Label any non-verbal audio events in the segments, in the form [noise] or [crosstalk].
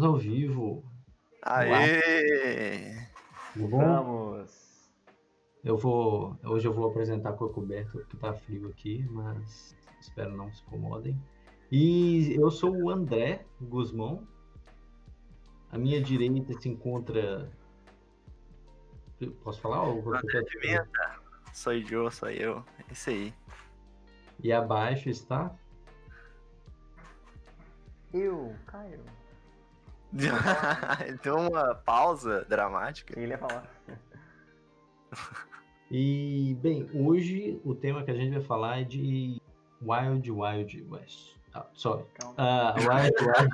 Estamos ao vivo. Aê! Tudo bom? Vamos! Eu vou. Hoje eu vou apresentar com a coberta, porque tá frio aqui, mas espero não se incomodem. E eu sou o André Guzmão. À minha direita se encontra. Posso falar? Ou André Pimenta? Sou eu, sou eu. É isso aí. E abaixo está. Eu, Caio. Deu [laughs] uma pausa dramática. Ele ia falar. [laughs] E, bem, hoje o tema que a gente vai falar é de Wild Wild West. Ah, sorry. Calma. Ah, Wild [laughs] Wild.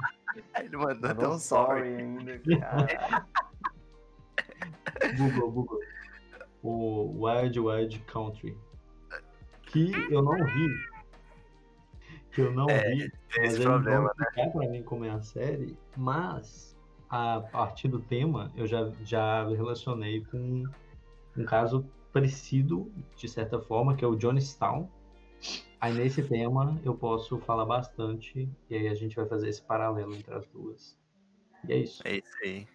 Ele mandou até Mandou um sorry. ainda, cara. Google, Google. O Wild Wild Country. Que eu não vi. Que eu não É, vi. Tem Mas esse problema, vão né? pra mim como é a série. Mas, a partir do tema, eu já, já relacionei com um caso parecido, de certa forma, que é o Johnstown. Aí nesse tema eu posso falar bastante. E aí a gente vai fazer esse paralelo entre as duas. E é isso. É isso aí.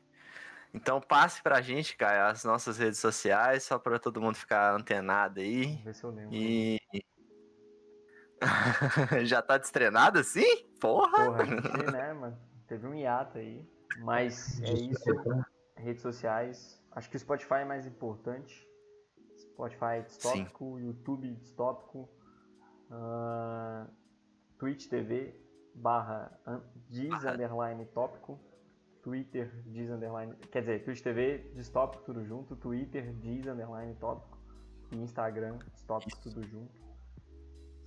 Então passe pra gente, cara, as nossas redes sociais, só pra todo mundo ficar antenado aí. Vamos ver se eu lembro. E. [laughs] Já tá destrenado assim? Porra! Porra, gente, né, mano? Teve um hiato aí. Mas é isso. Redes sociais. Acho que o Spotify é mais importante. Spotify é distópico, YouTube distópico. ah, Twitch TV barra diz underline tópico. Twitter diz underline. Quer dizer, Twitch TV distópico tudo junto. Twitter diz underline tópico. E Instagram distópico tudo junto.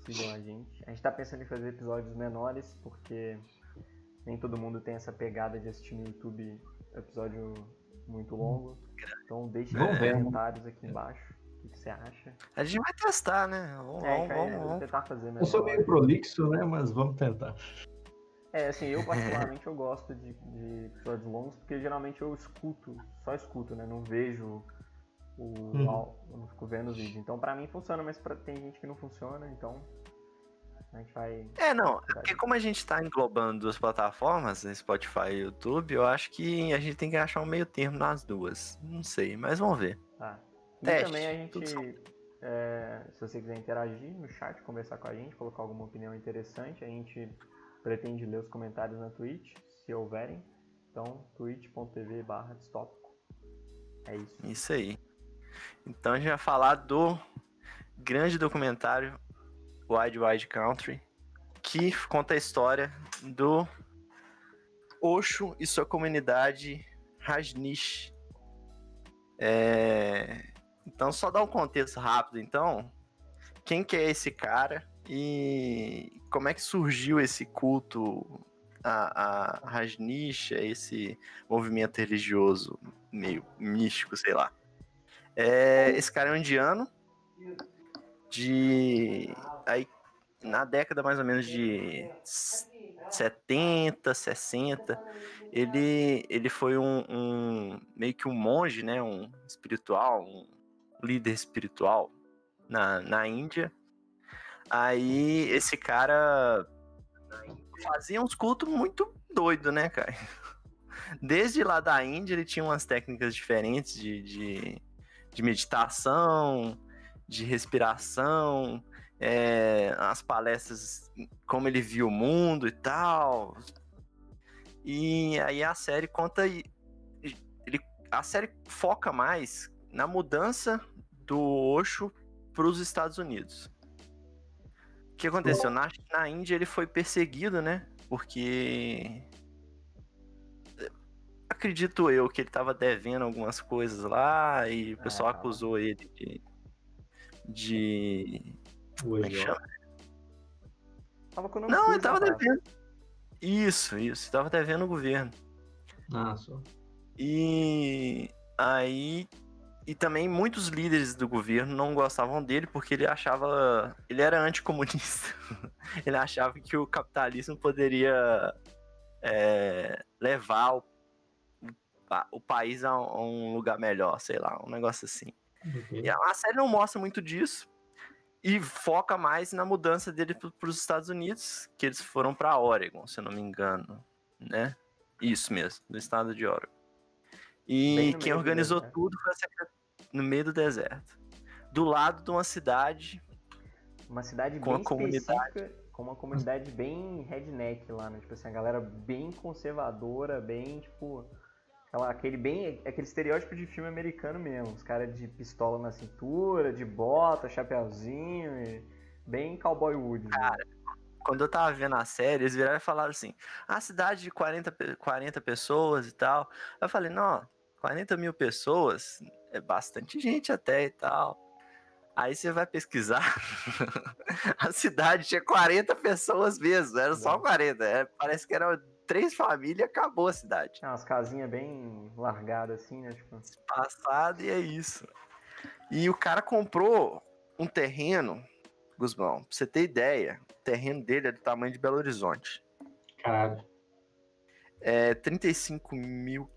Sigam a gente. A gente tá pensando em fazer episódios menores, porque nem todo mundo tem essa pegada de assistir no YouTube episódio muito longo. Então deixe né? comentários aqui embaixo o que, você acha. A gente vai testar, né? Vamos, É, vamos, cara, vamos, vamos. tentar fazer Eu sou meio prolixo, né? Mas vamos tentar. É, assim, eu particularmente eu gosto de, de episódios longos, porque geralmente eu escuto, só escuto, né? Não vejo o. Au- eu não fico vendo o vídeo. Então pra mim funciona, mas pra, tem gente que não funciona, então. A gente vai. É, não, é porque como a gente tá englobando duas plataformas, né, Spotify e YouTube, eu acho que a gente tem que achar um meio termo nas duas. Não sei, mas vamos ver. Tá. E Teste, também a gente, é, se você quiser interagir no chat, conversar com a gente, colocar alguma opinião interessante, a gente pretende ler os comentários na Twitch, se houverem. Então, twitch.tv barra distópico. É isso. Isso aí. Então a gente vai falar do grande documentário Wide Wide Country, que conta a história do Osho e sua comunidade Rajneesh. É, Então, só dar um contexto rápido, então. Quem que é esse cara e como é que surgiu esse culto a, a Rajneesh, a esse movimento religioso meio místico, sei lá. É, esse cara é um indiano de aí na década mais ou menos de 70, 60, ele ele foi um, um- meio que um monge, né, um espiritual, um líder espiritual na, na Índia. Aí esse cara fazia uns cultos muito doido, né, cara? Desde lá da Índia ele tinha umas técnicas diferentes de, de, de meditação, de respiração, é, as palestras, como ele via o mundo e tal. E aí a série conta. Ele, a série foca mais na mudança do Osho para os Estados Unidos. O que aconteceu? Na, na Índia ele foi perseguido, né? Porque. Acredito eu que ele tava devendo algumas coisas lá e o pessoal tava. acusou ele de. de como é que chama? Tava com o nome Não, ele tava rapaz. devendo. Isso, isso, tava devendo o governo. Ah, só. E aí. E também muitos líderes do governo não gostavam dele porque ele achava. Ele era anticomunista. [laughs] ele achava que o capitalismo poderia é, levar o, o país a um- a um lugar melhor, sei lá, um negócio assim. Ok. E a série não mostra muito disso. E foca mais na mudança dele para os Estados Unidos, que eles foram para Oregon, se eu não me engano, né? Isso mesmo, do estado de Oregon. E quem organizou tudo foi a no meio do deserto. Do lado de uma cidade. Uma cidade com bem uma comunidade. Com uma comunidade bem redneck lá, né? Tipo assim, a galera bem conservadora, bem, tipo. Aquela, aquele bem. Aquele estereótipo de filme americano mesmo. Os caras de pistola na cintura, de bota, chapéuzinho. E bem cowboy wood. Né? Cara, quando eu tava vendo a série, eles viraram e falaram assim: a ah, cidade de 40, 40 pessoas e tal. Eu falei, não, 40 mil pessoas é bastante gente até e tal. Aí você vai pesquisar, [laughs] a cidade tinha 40 pessoas mesmo, era só 40. É, parece que eram três famílias acabou a cidade. É, umas casinhas bem largadas assim, né? Tipo... Passado e é isso. E o cara comprou um terreno, Gusmão, pra você ter ideia, o terreno dele é do tamanho de Belo Horizonte. Caralho. É 35 mil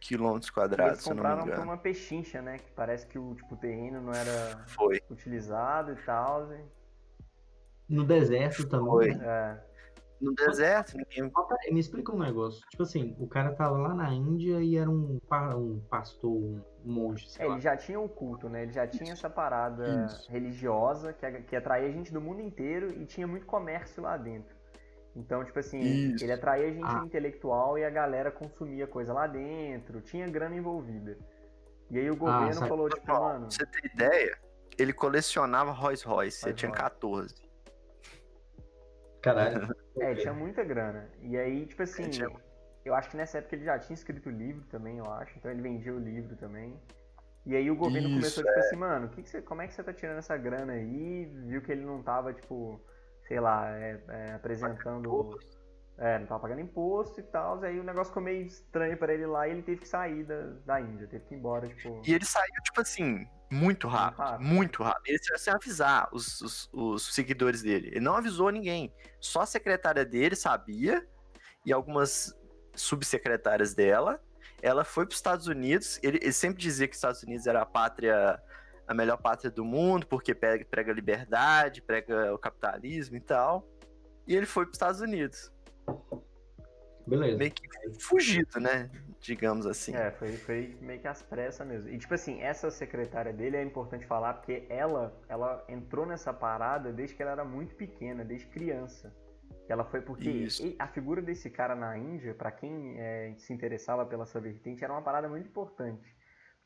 quilômetros quadrados, Eles compraram por uma pechincha, né? Que parece que o, tipo, terreno não era Foi. utilizado e tal. E... No deserto também. Foi. Né? É. No deserto, ninguém. Me explica um negócio. Tipo assim, o cara tava lá na Índia e era um, um pastor, um monge. É, ele já tinha um culto, né? Ele já tinha essa parada Isso. religiosa que, que atraía gente do mundo inteiro e tinha muito comércio lá dentro. Então, tipo assim, Isso. ele atraía gente ah. intelectual e a galera consumia coisa lá dentro, tinha grana envolvida. E aí o ah, governo ah, falou, tipo, mano. Pra você ter ideia, ele colecionava Rolls Royce, ele tinha 14. Caralho. [laughs] É, tinha muita grana. E aí, tipo assim, eu acho que nessa época ele já tinha escrito o livro também, eu acho. Então ele vendia o livro também. E aí o governo Isso, começou, tipo é. assim, mano, que que você, como é que você tá tirando essa grana aí? Viu que ele não tava, tipo sei lá, é, é, apresentando. É, não tava pagando imposto e tal. Aí o negócio ficou meio estranho para ele lá e ele teve que sair da, da Índia, teve que ir embora, tipo. E ele saiu, tipo assim, muito rápido. Muito rápido. Muito rápido. Ele saiu sem avisar os, os, os, seguidores dele. Ele não avisou ninguém. Só a secretária dele sabia e algumas subsecretárias dela. Ela foi para os Estados Unidos. Ele, ele sempre dizia que os Estados Unidos era a pátria a melhor pátria do mundo, porque prega, prega liberdade, prega o capitalismo e tal. E ele foi para os Estados Unidos. Beleza. Meio que fugido, né? Digamos assim. É, foi, foi meio que às pressas mesmo. E tipo assim, essa secretária dele é importante falar porque ela, ela entrou nessa parada desde que ela era muito pequena, desde criança. Ela foi porque Isso. a figura desse cara na Índia, para quem é, se interessava pela sua vertente, era uma parada muito importante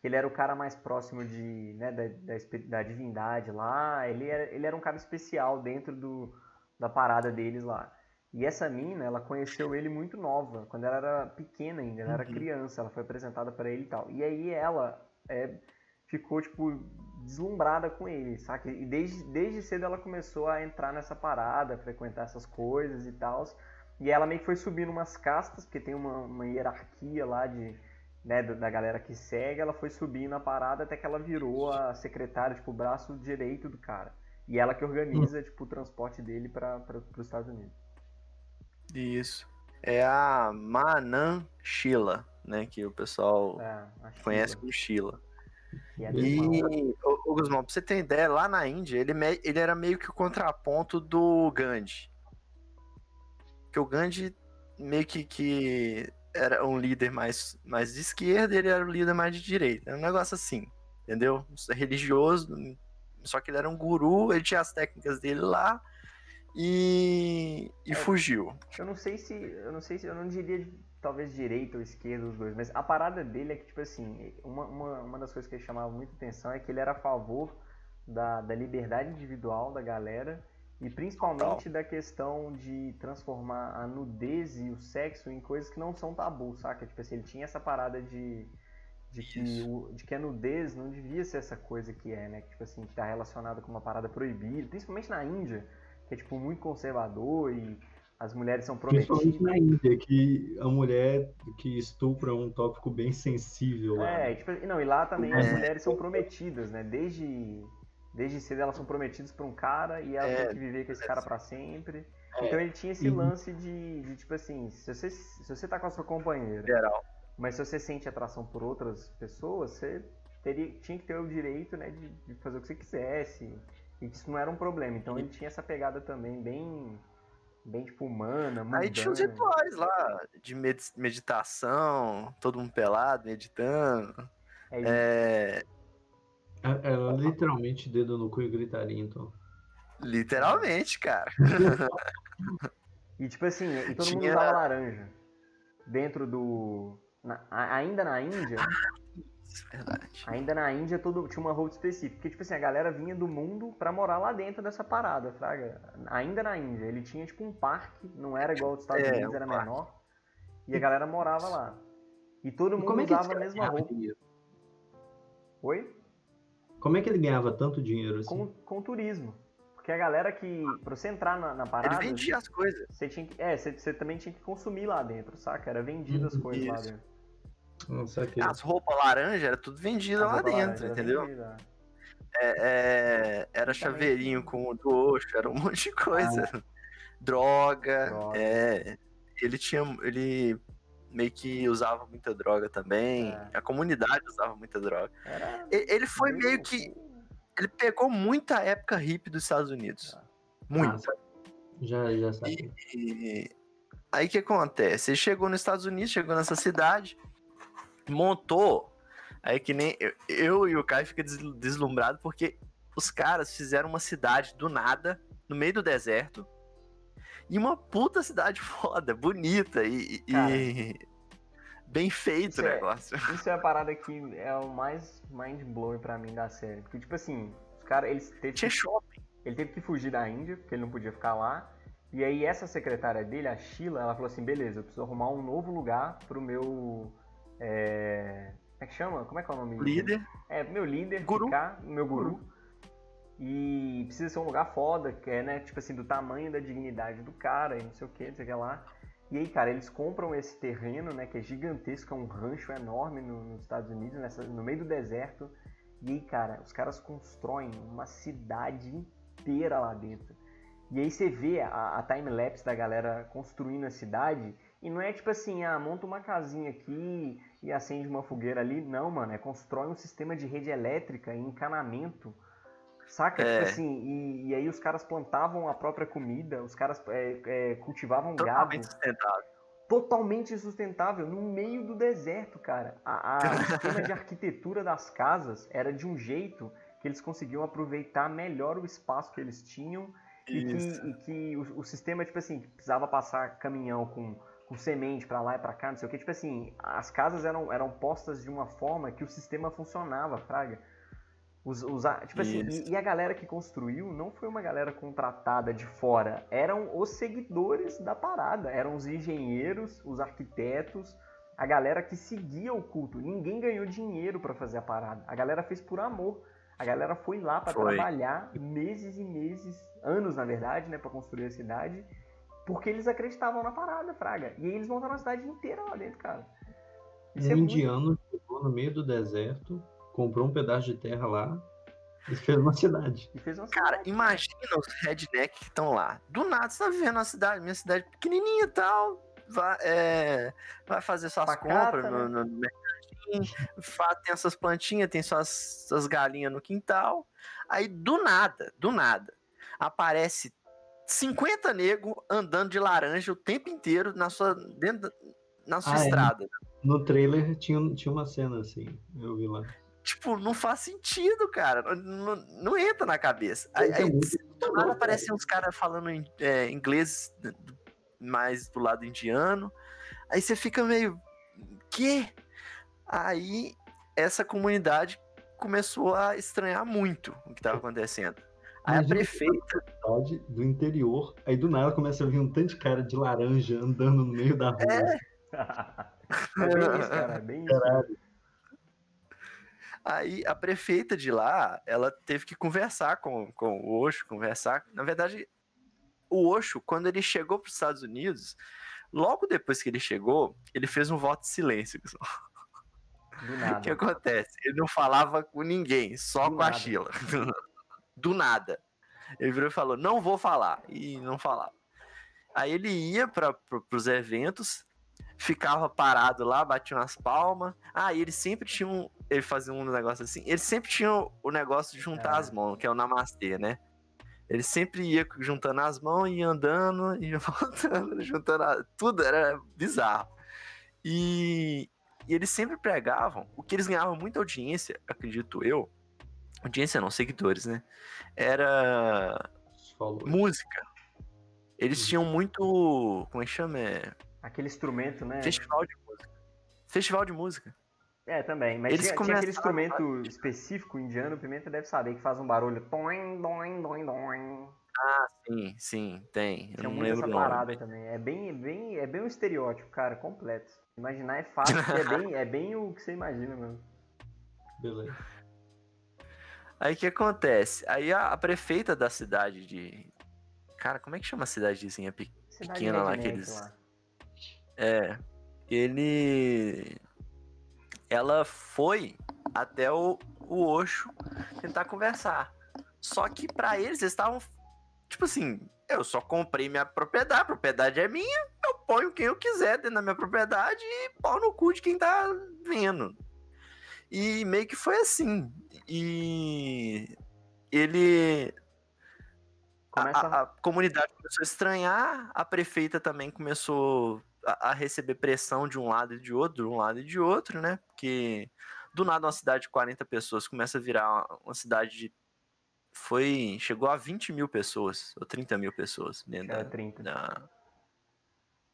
ele era o cara mais próximo de, né, da, da, da, divindade lá, ele era, ele era um cara especial dentro do, da parada deles lá. E essa mina, ela conheceu ele muito nova, quando ela era pequena ainda, ela era uhum. criança, ela foi apresentada para ele e tal. E aí ela é, ficou, tipo, deslumbrada com ele, saca? E desde, desde cedo ela começou a entrar nessa parada, frequentar essas coisas e tal. E ela meio que foi subindo umas castas, porque tem uma, uma hierarquia lá de né, da galera que segue, ela foi subindo a parada até que ela virou a secretária, tipo, o braço direito do cara. E ela que organiza, tipo, o transporte dele para os Estados Unidos. Isso. É a Manan Sheila, né, que o pessoal é, conhece como Sheila. E, é e o, Guzmão, pra você ter ideia, lá na Índia, ele, me, ele era meio que o contraponto do Gandhi. Que o Gandhi meio que, que era um líder mais, mais de esquerda e ele era o líder mais de direita. Era um negócio assim, entendeu? Religioso, só que ele era um guru, ele tinha as técnicas dele lá e, e é, fugiu. Eu não sei se, eu não sei se, eu não diria talvez direita ou esquerda os dois, mas a parada dele é que, tipo assim, uma, uma, uma das coisas que chamava muita atenção é que ele era a favor da, da liberdade individual da galera e principalmente Total. da questão de transformar a nudez e o sexo em coisas que não são tabu, saca? Tipo assim, ele tinha essa parada de, de, que, o, de que a nudez não devia ser essa coisa que é, né? Que, tipo assim, que tá relacionada com uma parada proibida, principalmente na Índia, que é, tipo, muito conservador e as mulheres são prometidas. Principalmente na Índia, que a mulher que estupra é um tópico bem sensível lá. É, tipo, não, e lá também é. as mulheres são prometidas, né? Desde Desde cedo elas são prometidas pra um cara e elas é, têm que viver com esse cara para sempre. É, então ele tinha esse uhum. lance de, de, tipo assim, se você, se você tá com a sua companheira, Geral. mas se você sente atração por outras pessoas, você teria, tinha que ter o direito né, de, de fazer o que você quisesse. E isso não era um problema. Então ele tinha essa pegada também bem Bem, tipo, humana, mundana. Aí tinha os rituais lá, de meditação, todo mundo pelado, meditando. É, é... Era literalmente dedo no cu e gritaria, então. Literalmente, cara. [laughs] e tipo assim, e todo Tinha... mundo usava laranja. Dentro do. Na, ainda na Índia. Verdade. Ainda na Índia todo, tinha uma roupa específica. Porque, tipo assim, a galera vinha do mundo pra morar lá dentro dessa parada, fraga. Ainda na Índia. Ele tinha, tipo, um parque, não era igual aos Estados é, Unidos, era parque. menor. E a galera morava lá. E todo mundo e é usava a mesma roupa. Dinheiro? Oi? Como é que ele ganhava tanto dinheiro assim? Com, com turismo. Porque a galera que. Pra você entrar na, na parada. Ele vendia as coisas. Você tinha que, é, você, você também tinha que consumir lá dentro, saca? Era vendido as coisas Isso. lá dentro. Nossa, que... As roupas laranja era tudo vendido lá dentro, entendeu? É, é, era chaveirinho com o do Oxo, era um [laughs] monte de coisa. Ah, droga, droga. É, ele tinha. Ele meio que usava muita droga também. É. A comunidade usava muita droga. Era ele foi meio que ele pegou muita época hippie dos Estados Unidos. Muita. Ah, já, já sabe. E, e, aí o que acontece? Ele chegou nos Estados Unidos, chegou nessa cidade, montou. Aí que nem eu, eu e o Caio fica deslumbrado porque os caras fizeram uma cidade do nada, no meio do deserto. E uma puta cidade [laughs] foda, bonita e, e bem feito o é- negócio. É, [laughs] isso é a parada que é o mais mind blowing pra mim da série. Porque, tipo assim, os caras, eles teve Tinha que, shopping. Ele teve que fugir da Índia, porque ele não podia ficar lá. E aí essa secretária dele, a Sheila, ela falou assim, beleza, eu preciso arrumar um novo lugar pro meu... É... Como é que chama? Como é que é o nome? Líder. É, meu líder guru. ficar, meu guru. guru. E precisa ser um lugar foda, que é, né, tipo assim, do tamanho da dignidade do cara e não sei o que, não sei o que lá. E aí, cara, eles compram esse terreno, né, que é gigantesco, é um rancho enorme no, nos Estados Unidos, nessa, no meio do deserto. E aí, cara, os caras constroem uma cidade inteira lá dentro. E aí você vê a, a time-lapse da galera construindo a cidade, e não é tipo assim, ah, monta uma casinha aqui e acende uma fogueira ali. Não, mano, é constrói um sistema de rede elétrica e encanamento Saca? Tipo é. Tipo assim, e, e, aí os caras plantavam a própria comida, os caras é, é, cultivavam Totalmente gado. Sustentável. Totalmente sustentável, no meio do deserto, cara. A, a o [laughs] sistema de arquitetura das casas era de um jeito que eles conseguiam aproveitar melhor o espaço que eles tinham e que, e que, o, o, sistema, tipo assim, precisava passar caminhão com, com semente para lá e para cá, não sei o que. Tipo assim, as casas eram, eram postas de uma forma que o sistema funcionava, Fraga. Os, os, tipo assim, e, e, a galera que construiu não foi uma galera contratada de fora, eram os seguidores da parada, eram os engenheiros, os arquitetos, a galera que seguia o culto. Ninguém ganhou dinheiro para fazer a parada, a galera fez por amor. A galera foi lá para trabalhar meses e meses, anos na verdade, né, para construir a cidade, porque eles acreditavam na parada, fraga. E aí eles montaram a cidade inteira lá dentro, cara. Isso um é indiano muito... chegou no meio do deserto comprou um pedaço de terra lá e fez uma cidade. Fez uma Cara, cidade. imagina os redneck que estão lá. Do nada você tá vivendo uma cidade, minha cidade pequenininha e tal. Vai, é, vai fazer suas Pacata, compras no, né? no, no mercadinho. tem essas plantinhas, tem suas, suas galinhas no quintal. Aí do nada, do nada, aparece 50 negros andando de laranja o tempo inteiro na sua, dentro, na sua ah, é. estrada. É. No trailer tinha, tinha uma cena assim, eu vi lá. Tipo, não faz sentido, cara. Não, não entra na cabeça. Aí, aí do nada aparecem uns caras falando em, é, inglês mais do lado indiano. Aí você fica meio. Que? Aí essa comunidade começou a estranhar muito o que estava acontecendo. Aí a prefeita. Do interior, aí do nada começa a vir um tanto de cara de laranja andando no meio da rua. É, [laughs] é bem isso, cara. É bem isso. Caralho. Aí a prefeita de lá, ela teve que conversar com, com o Osho, conversar. Na verdade, o Osho, quando ele chegou para os Estados Unidos, logo depois que ele chegou, ele fez um voto de silêncio. [laughs] O que acontece? Ele não falava com ninguém, só Do com nada. a Sheila. [laughs] Do nada. Ele virou e falou: Não vou falar. E não falava. Aí ele ia para os eventos, ficava parado lá, batia umas palmas. Ah, e ele sempre tinha um. Ele fazia um negócio assim. Ele sempre tinha o negócio de juntar é. as mãos, que é o namastê, né? Ele sempre ia juntando as mãos e andando [laughs] e voltando, juntando a... tudo, era bizarro. E, e eles sempre pregavam, o que eles ganhavam muita audiência, acredito eu, audiência não, seguidores, né? Era música. Eles uhum. tinham muito, como é que chama? É... Aquele instrumento, né? Festival de música. Festival de música. É, também. Mas Eles tinha, tinha aquele instrumento a... específico indiano, o Pimenta deve saber, que faz um barulho. Doing, doing, doing, doing. Ah, sim, sim, tem. Eu tinha não lembro essa parada também. É bem, é bem, é bem um estereótipo, cara, completo. Imaginar é fácil, é, bem, [laughs] é bem o que você imagina mesmo. Beleza. Aí o que acontece? Aí a, a, prefeita da cidade de. Cara, como é que chama a cidadezinha pequena lá que eles. Lá. É. Ele ela foi até o, o Osho tentar conversar. Só que para eles, eles estavam tipo assim, eu só comprei minha propriedade, a propriedade é minha, eu ponho quem eu quiser dentro da minha propriedade e pau no cu de quem tá vendo. E meio que foi assim. E ele Começa... A, a, comunidade começou a estranhar, a prefeita também começou a, a, receber pressão de um lado e de outro, de um lado e de outro, né? Porque do nada uma cidade de 40 pessoas começa a virar uma cidade de. Foi. Chegou a 20 mil pessoas, ou 30 mil pessoas dentro é, da, 30. da.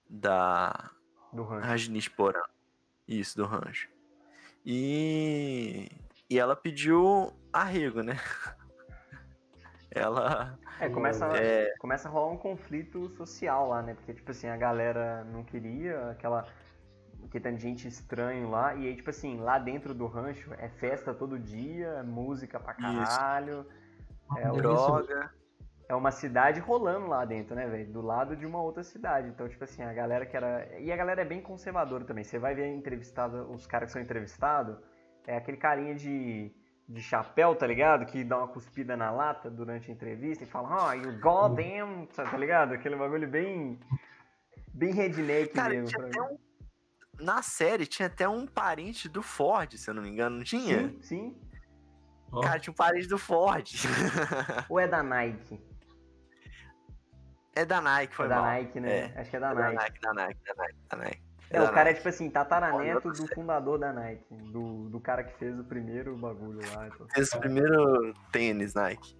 Da. Do rancho. Isso, do rancho. E. E ela pediu arrego, né? [laughs] ela. É, começa, é... começa a rolar um conflito social lá, né? Porque, tipo assim, a galera não queria aquela. Que tem gente estranho lá, e aí, tipo assim, lá dentro do rancho é festa todo dia, música pra caralho. É droga. É uma cidade rolando lá dentro, né, velho? Do lado de uma outra cidade. Então, tipo assim, a galera que era. E a galera é bem conservadora também. Você vai ver entrevistado, os caras que são entrevistados, é aquele carinha de de chapéu, tá ligado? Que dá uma cuspida na lata durante a entrevista e fala, oh, you goddamn, tá ligado? Aquele bagulho bem. bem redneck Cara, mesmo. Pra mim. Um, na série tinha até um parente do Ford, se eu não me engano, não tinha? Sim, sim. Oh. Cara, tinha um parente do Ford. Ou é da Nike? É da Nike, foi é da mal. Nike, né? É. Acho que é da, é Nike. da Nike. Da Nike, da Nike, da Nike. É, o cara é tipo assim, tataraneto do fundador da Nike, do, do cara que fez o primeiro bagulho lá. Então. Fez o primeiro tênis Nike.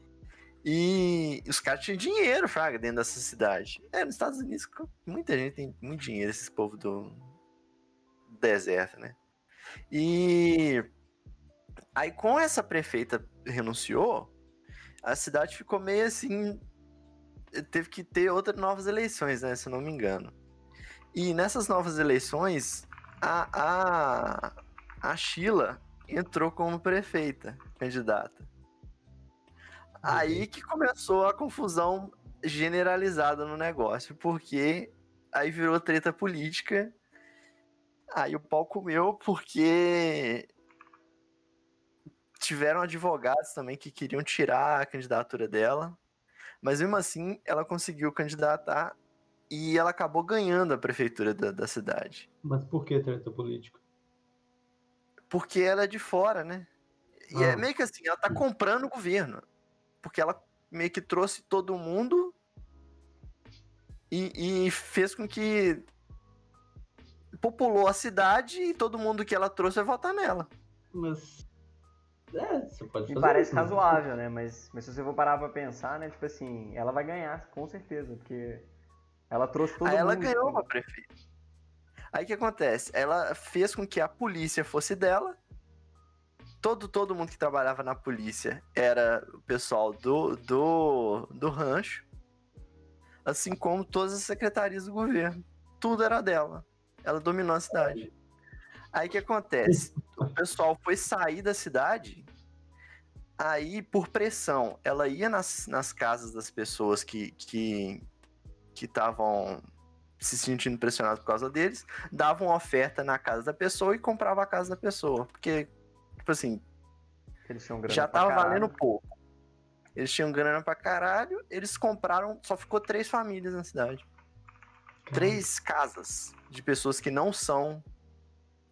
E os caras tinham dinheiro, Fraga, dentro dessa cidade. É, nos Estados Unidos, muita gente tem muito dinheiro, esses povos do deserto, né? E aí, com essa prefeita renunciou, a cidade ficou meio assim. Teve que ter outras novas eleições, né? Se eu não me engano. E nessas novas eleições, a, a, a Sheila entrou como prefeita, candidata. Aí que começou a confusão generalizada no negócio, porque aí virou treta política. Aí o pau comeu porque tiveram advogados também que queriam tirar a candidatura dela. Mas mesmo assim, ela conseguiu candidatar e ela acabou ganhando a prefeitura da, da cidade. Mas por que treta política? Porque ela é de fora, né? E é ah. é meio que assim, ela tá comprando o governo. Porque ela meio que trouxe todo mundo e, e fez com que populou a cidade e todo mundo que ela trouxe vai votar nela. Mas. É, você pode fazer. Me parece isso, razoável, né? Mas, mas se você for parar pra pensar, né? Tipo assim, ela vai ganhar, com certeza, porque ela trouxe todo Aí mundo. ela ganhou uma prefeita. Aí o que acontece? Ela fez com que a polícia fosse dela. Todo, todo mundo que trabalhava na polícia era o pessoal do, do, do rancho. Assim como todas as secretarias do governo. Tudo era dela. Ela dominou a cidade. Aí o que acontece? O pessoal foi sair da cidade. Aí, por pressão, ela ia nas, nas casas das pessoas que, que, que estavam se sentindo pressionados por causa deles, davam oferta na casa da pessoa e comprava a casa da pessoa. Porque, tipo assim, já tava valendo pouco. Eles tinham grana pra caralho, eles compraram, só ficou três famílias na cidade. Três casas de pessoas que não são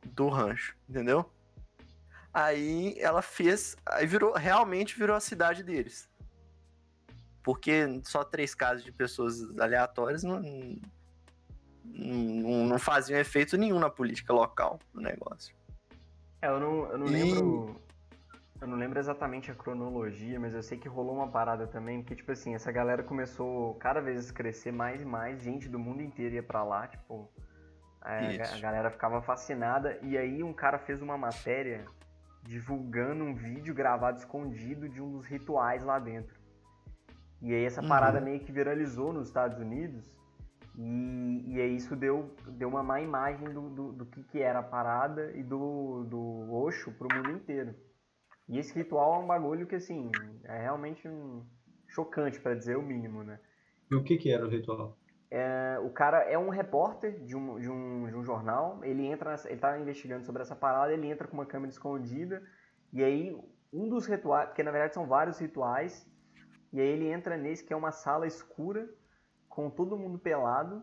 do rancho, entendeu? Aí ela fez, aí virou, realmente virou a cidade deles. porque só três casos de pessoas aleatórias não, não, não faziam efeito nenhum na política local do negócio. É, eu não, eu não e... lembro. Eu não lembro exatamente a cronologia, mas eu sei que rolou uma parada também, porque, tipo assim, essa galera começou cada vez a crescer mais e mais, gente do mundo inteiro ia pra lá, tipo. A, a galera ficava fascinada, e aí um cara fez uma matéria divulgando um vídeo gravado escondido de um dos rituais lá dentro. E aí essa parada uhum. meio que viralizou nos Estados Unidos, e, e aí isso deu, deu uma má imagem do, do, do que, que era a parada e do, do Osho pro mundo inteiro. E esse ritual é um bagulho que, assim, é realmente um... chocante, para dizer o mínimo, né? E o que que era o ritual? É, o cara é um repórter de um, de um, de um jornal, ele entra, nessa, ele tá investigando sobre essa parada, ele entra com uma câmera escondida, e aí um dos rituais, porque na verdade são vários rituais, e aí ele entra nesse que é uma sala escura, com todo mundo pelado,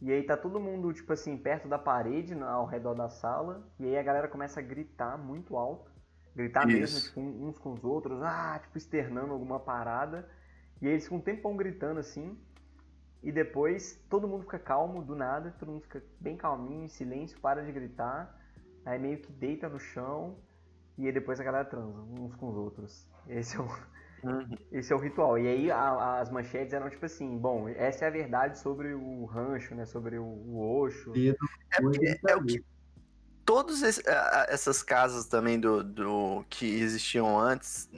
e aí tá todo mundo, tipo assim, perto da parede, ao redor da sala, e aí a galera começa a gritar muito alto, Gritar Isso. mesmo, tipo, uns com os outros, ah, tipo, externando alguma parada. E aí eles ficam um tempão gritando assim. E depois todo mundo fica calmo, do nada, todo mundo fica bem calminho, em silêncio, para de gritar. Aí meio que deita no chão. E aí depois a galera transa uns com os outros. Esse é o, uhum. esse é o ritual. E aí a, as manchetes eram tipo assim, bom, essa é a verdade sobre o rancho, né? Sobre o, o Osho. É, é, é o que todas essas casas também do, do que existiam antes,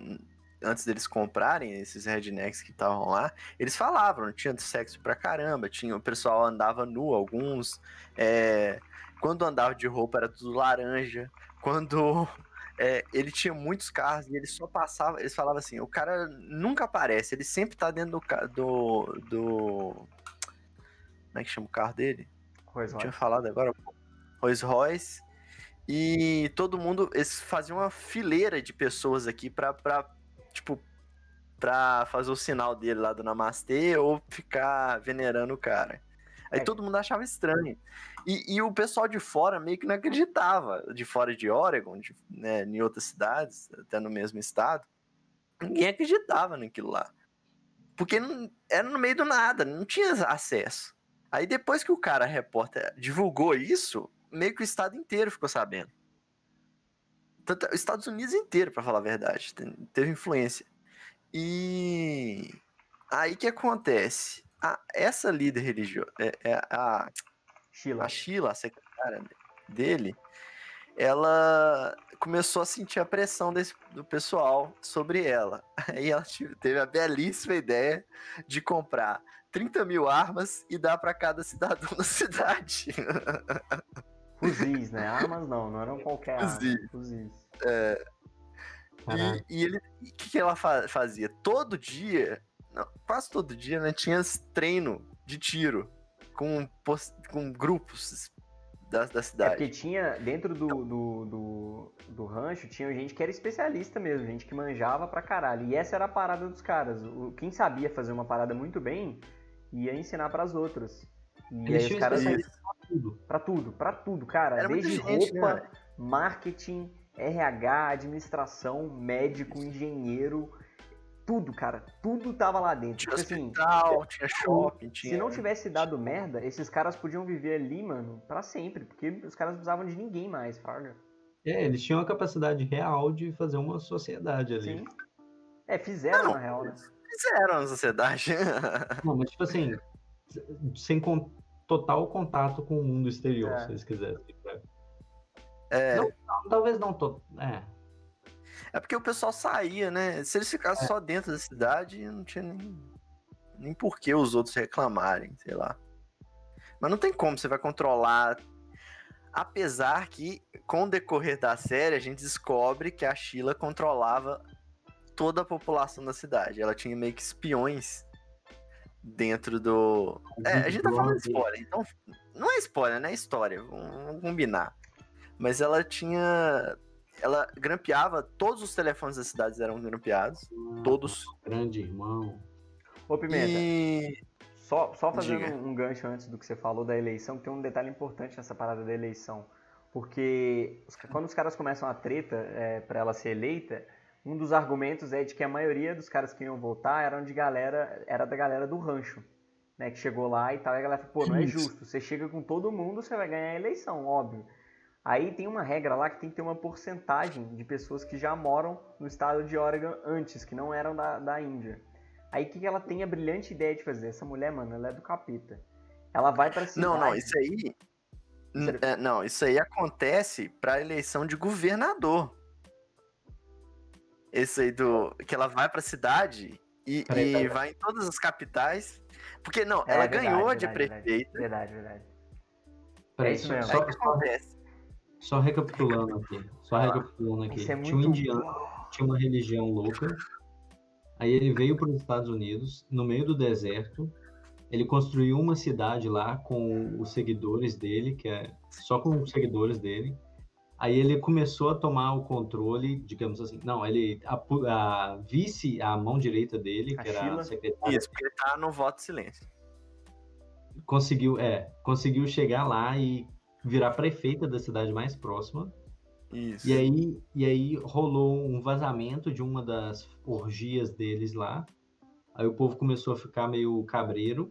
antes deles comprarem esses rednecks que estavam lá, eles falavam, tinha sexo pra caramba, tinha, o pessoal andava nu, alguns. É, quando andava de roupa era tudo laranja. Quando [laughs] é, ele tinha muitos carros e ele só passava, eles falavam assim, o cara nunca aparece, ele sempre tá dentro do. do, do como é que chama o carro dele? Rolls Tinha falado agora. Rolls Royce. E todo mundo, eles faziam uma fileira de pessoas aqui pra, pra tipo, pra fazer o sinal dele lá do Namastê ou ficar venerando o cara. Aí é. todo mundo achava estranho. E, e, o pessoal de fora meio que não acreditava, de fora de Oregon, de, né, em outras cidades, até no mesmo estado. Ninguém acreditava naquilo lá. Porque não, era no meio do nada, não tinha acesso. Aí depois que o cara, repórter, divulgou isso, meio que o estado inteiro ficou sabendo. Os Estados Unidos inteiro, para falar a verdade, teve influência. E aí que acontece? A, essa líder religiosa, é, é, a Sheila. a Sheila, a secretária dele, ela começou a sentir a pressão desse, do pessoal sobre ela. [laughs] Aí ela teve a belíssima ideia de comprar 30 mil armas e dar para cada cidadão [laughs] da cidade. [laughs] Fuzis, né? Armas não, não eram qualquer Fuzis. arma. Fuzis. É. E, e, ele, o que, que ela fa fazia? Todo dia, não, quase todo dia, né? Tinha treino de tiro com, com grupos da, da cidade. É porque tinha, dentro do, do, do, do, rancho, tinha gente que era especialista mesmo, gente que manjava pra caralho. E essa era a parada dos caras. O, quem sabia fazer uma parada muito bem, ia ensinar para as outras. E Eles aí os caras tudo. Pra tudo, pra tudo, cara. Era Desde gente, roupa, né? marketing, RH, administração, médico, engenheiro, tudo, cara. Tudo tava lá dentro. Tinha Porque, assim, hospital, tinha shopping, tinha... Se não tivesse dado merda, esses caras podiam viver ali, mano, para sempre. Porque os caras não precisavam de ninguém mais, fraga. É, eles tinham a capacidade real de fazer uma sociedade ali. Sim. É, fizeram não, na real, né? Fizeram a sociedade. não, mas tipo assim, [laughs] sem, total contato com o mundo exterior, é. se eles quisessem. Né? É. Não, talvez não todo. É. É porque o pessoal saía, né? Se eles ficassem é. só dentro da cidade, não tinha nem, nem por que os outros reclamarem, sei lá. Mas não tem como, você vai controlar. Apesar que, com o decorrer da série, a gente descobre que a Sheila controlava toda a população da cidade. Ela tinha meio que espiões dentro do. É, a gente tá falando de spoiler, então. Não é spoiler, né? É história, vamos combinar. Mas ela tinha. Ela grampeava, todos os telefones das cidades eram grampeados. Ah, todos. Grande irmão. Ô, Pimenta. E... Só, só fazendo Diga. um gancho antes do que você falou da eleição, tem um detalhe importante nessa parada da eleição. Porque quando os caras começam a treta é, para ela ser eleita, um dos argumentos é de que a maioria dos caras que iam votar eram de galera, era da galera do rancho, né, que chegou lá e tal, e a galera falou, pô, não é justo, você chega com todo mundo, você vai ganhar a eleição, óbvio. Aí tem uma regra lá que tem que ter uma porcentagem de pessoas que já moram no estado de Oregon antes, que não eram da, da Índia. Aí o que, que ela tem a brilhante ideia de fazer? Essa mulher, mano, ela é do capeta. Ela vai pra cidade... Não, não, isso aí... É, não, isso aí acontece pra eleição de governador. Esse aí do... Que ela vai pra cidade e, e vai em todas as capitais. Porque, não, é, ela verdade, ganhou verdade, de prefeita. Verdade, verdade. É isso mesmo. Só, que acontece. Só recapitulando aqui. Só ah, recapitulando aqui. É tinha um indiano, tinha uma religião louca. Aí ele veio para os Estados Unidos, no meio do deserto. Ele construiu uma cidade lá com os seguidores dele, que é só com os seguidores dele. Aí ele começou a tomar o controle, digamos assim. Não, ele a, a vice, a mão direita dele, a que era a secretária. Isso, porque ele tá no voto de silêncio. Conseguiu, é, conseguiu chegar lá e virar prefeita da cidade mais próxima. Isso. E aí, e aí rolou um vazamento de uma das orgias deles lá. Aí o povo começou a ficar meio cabreiro.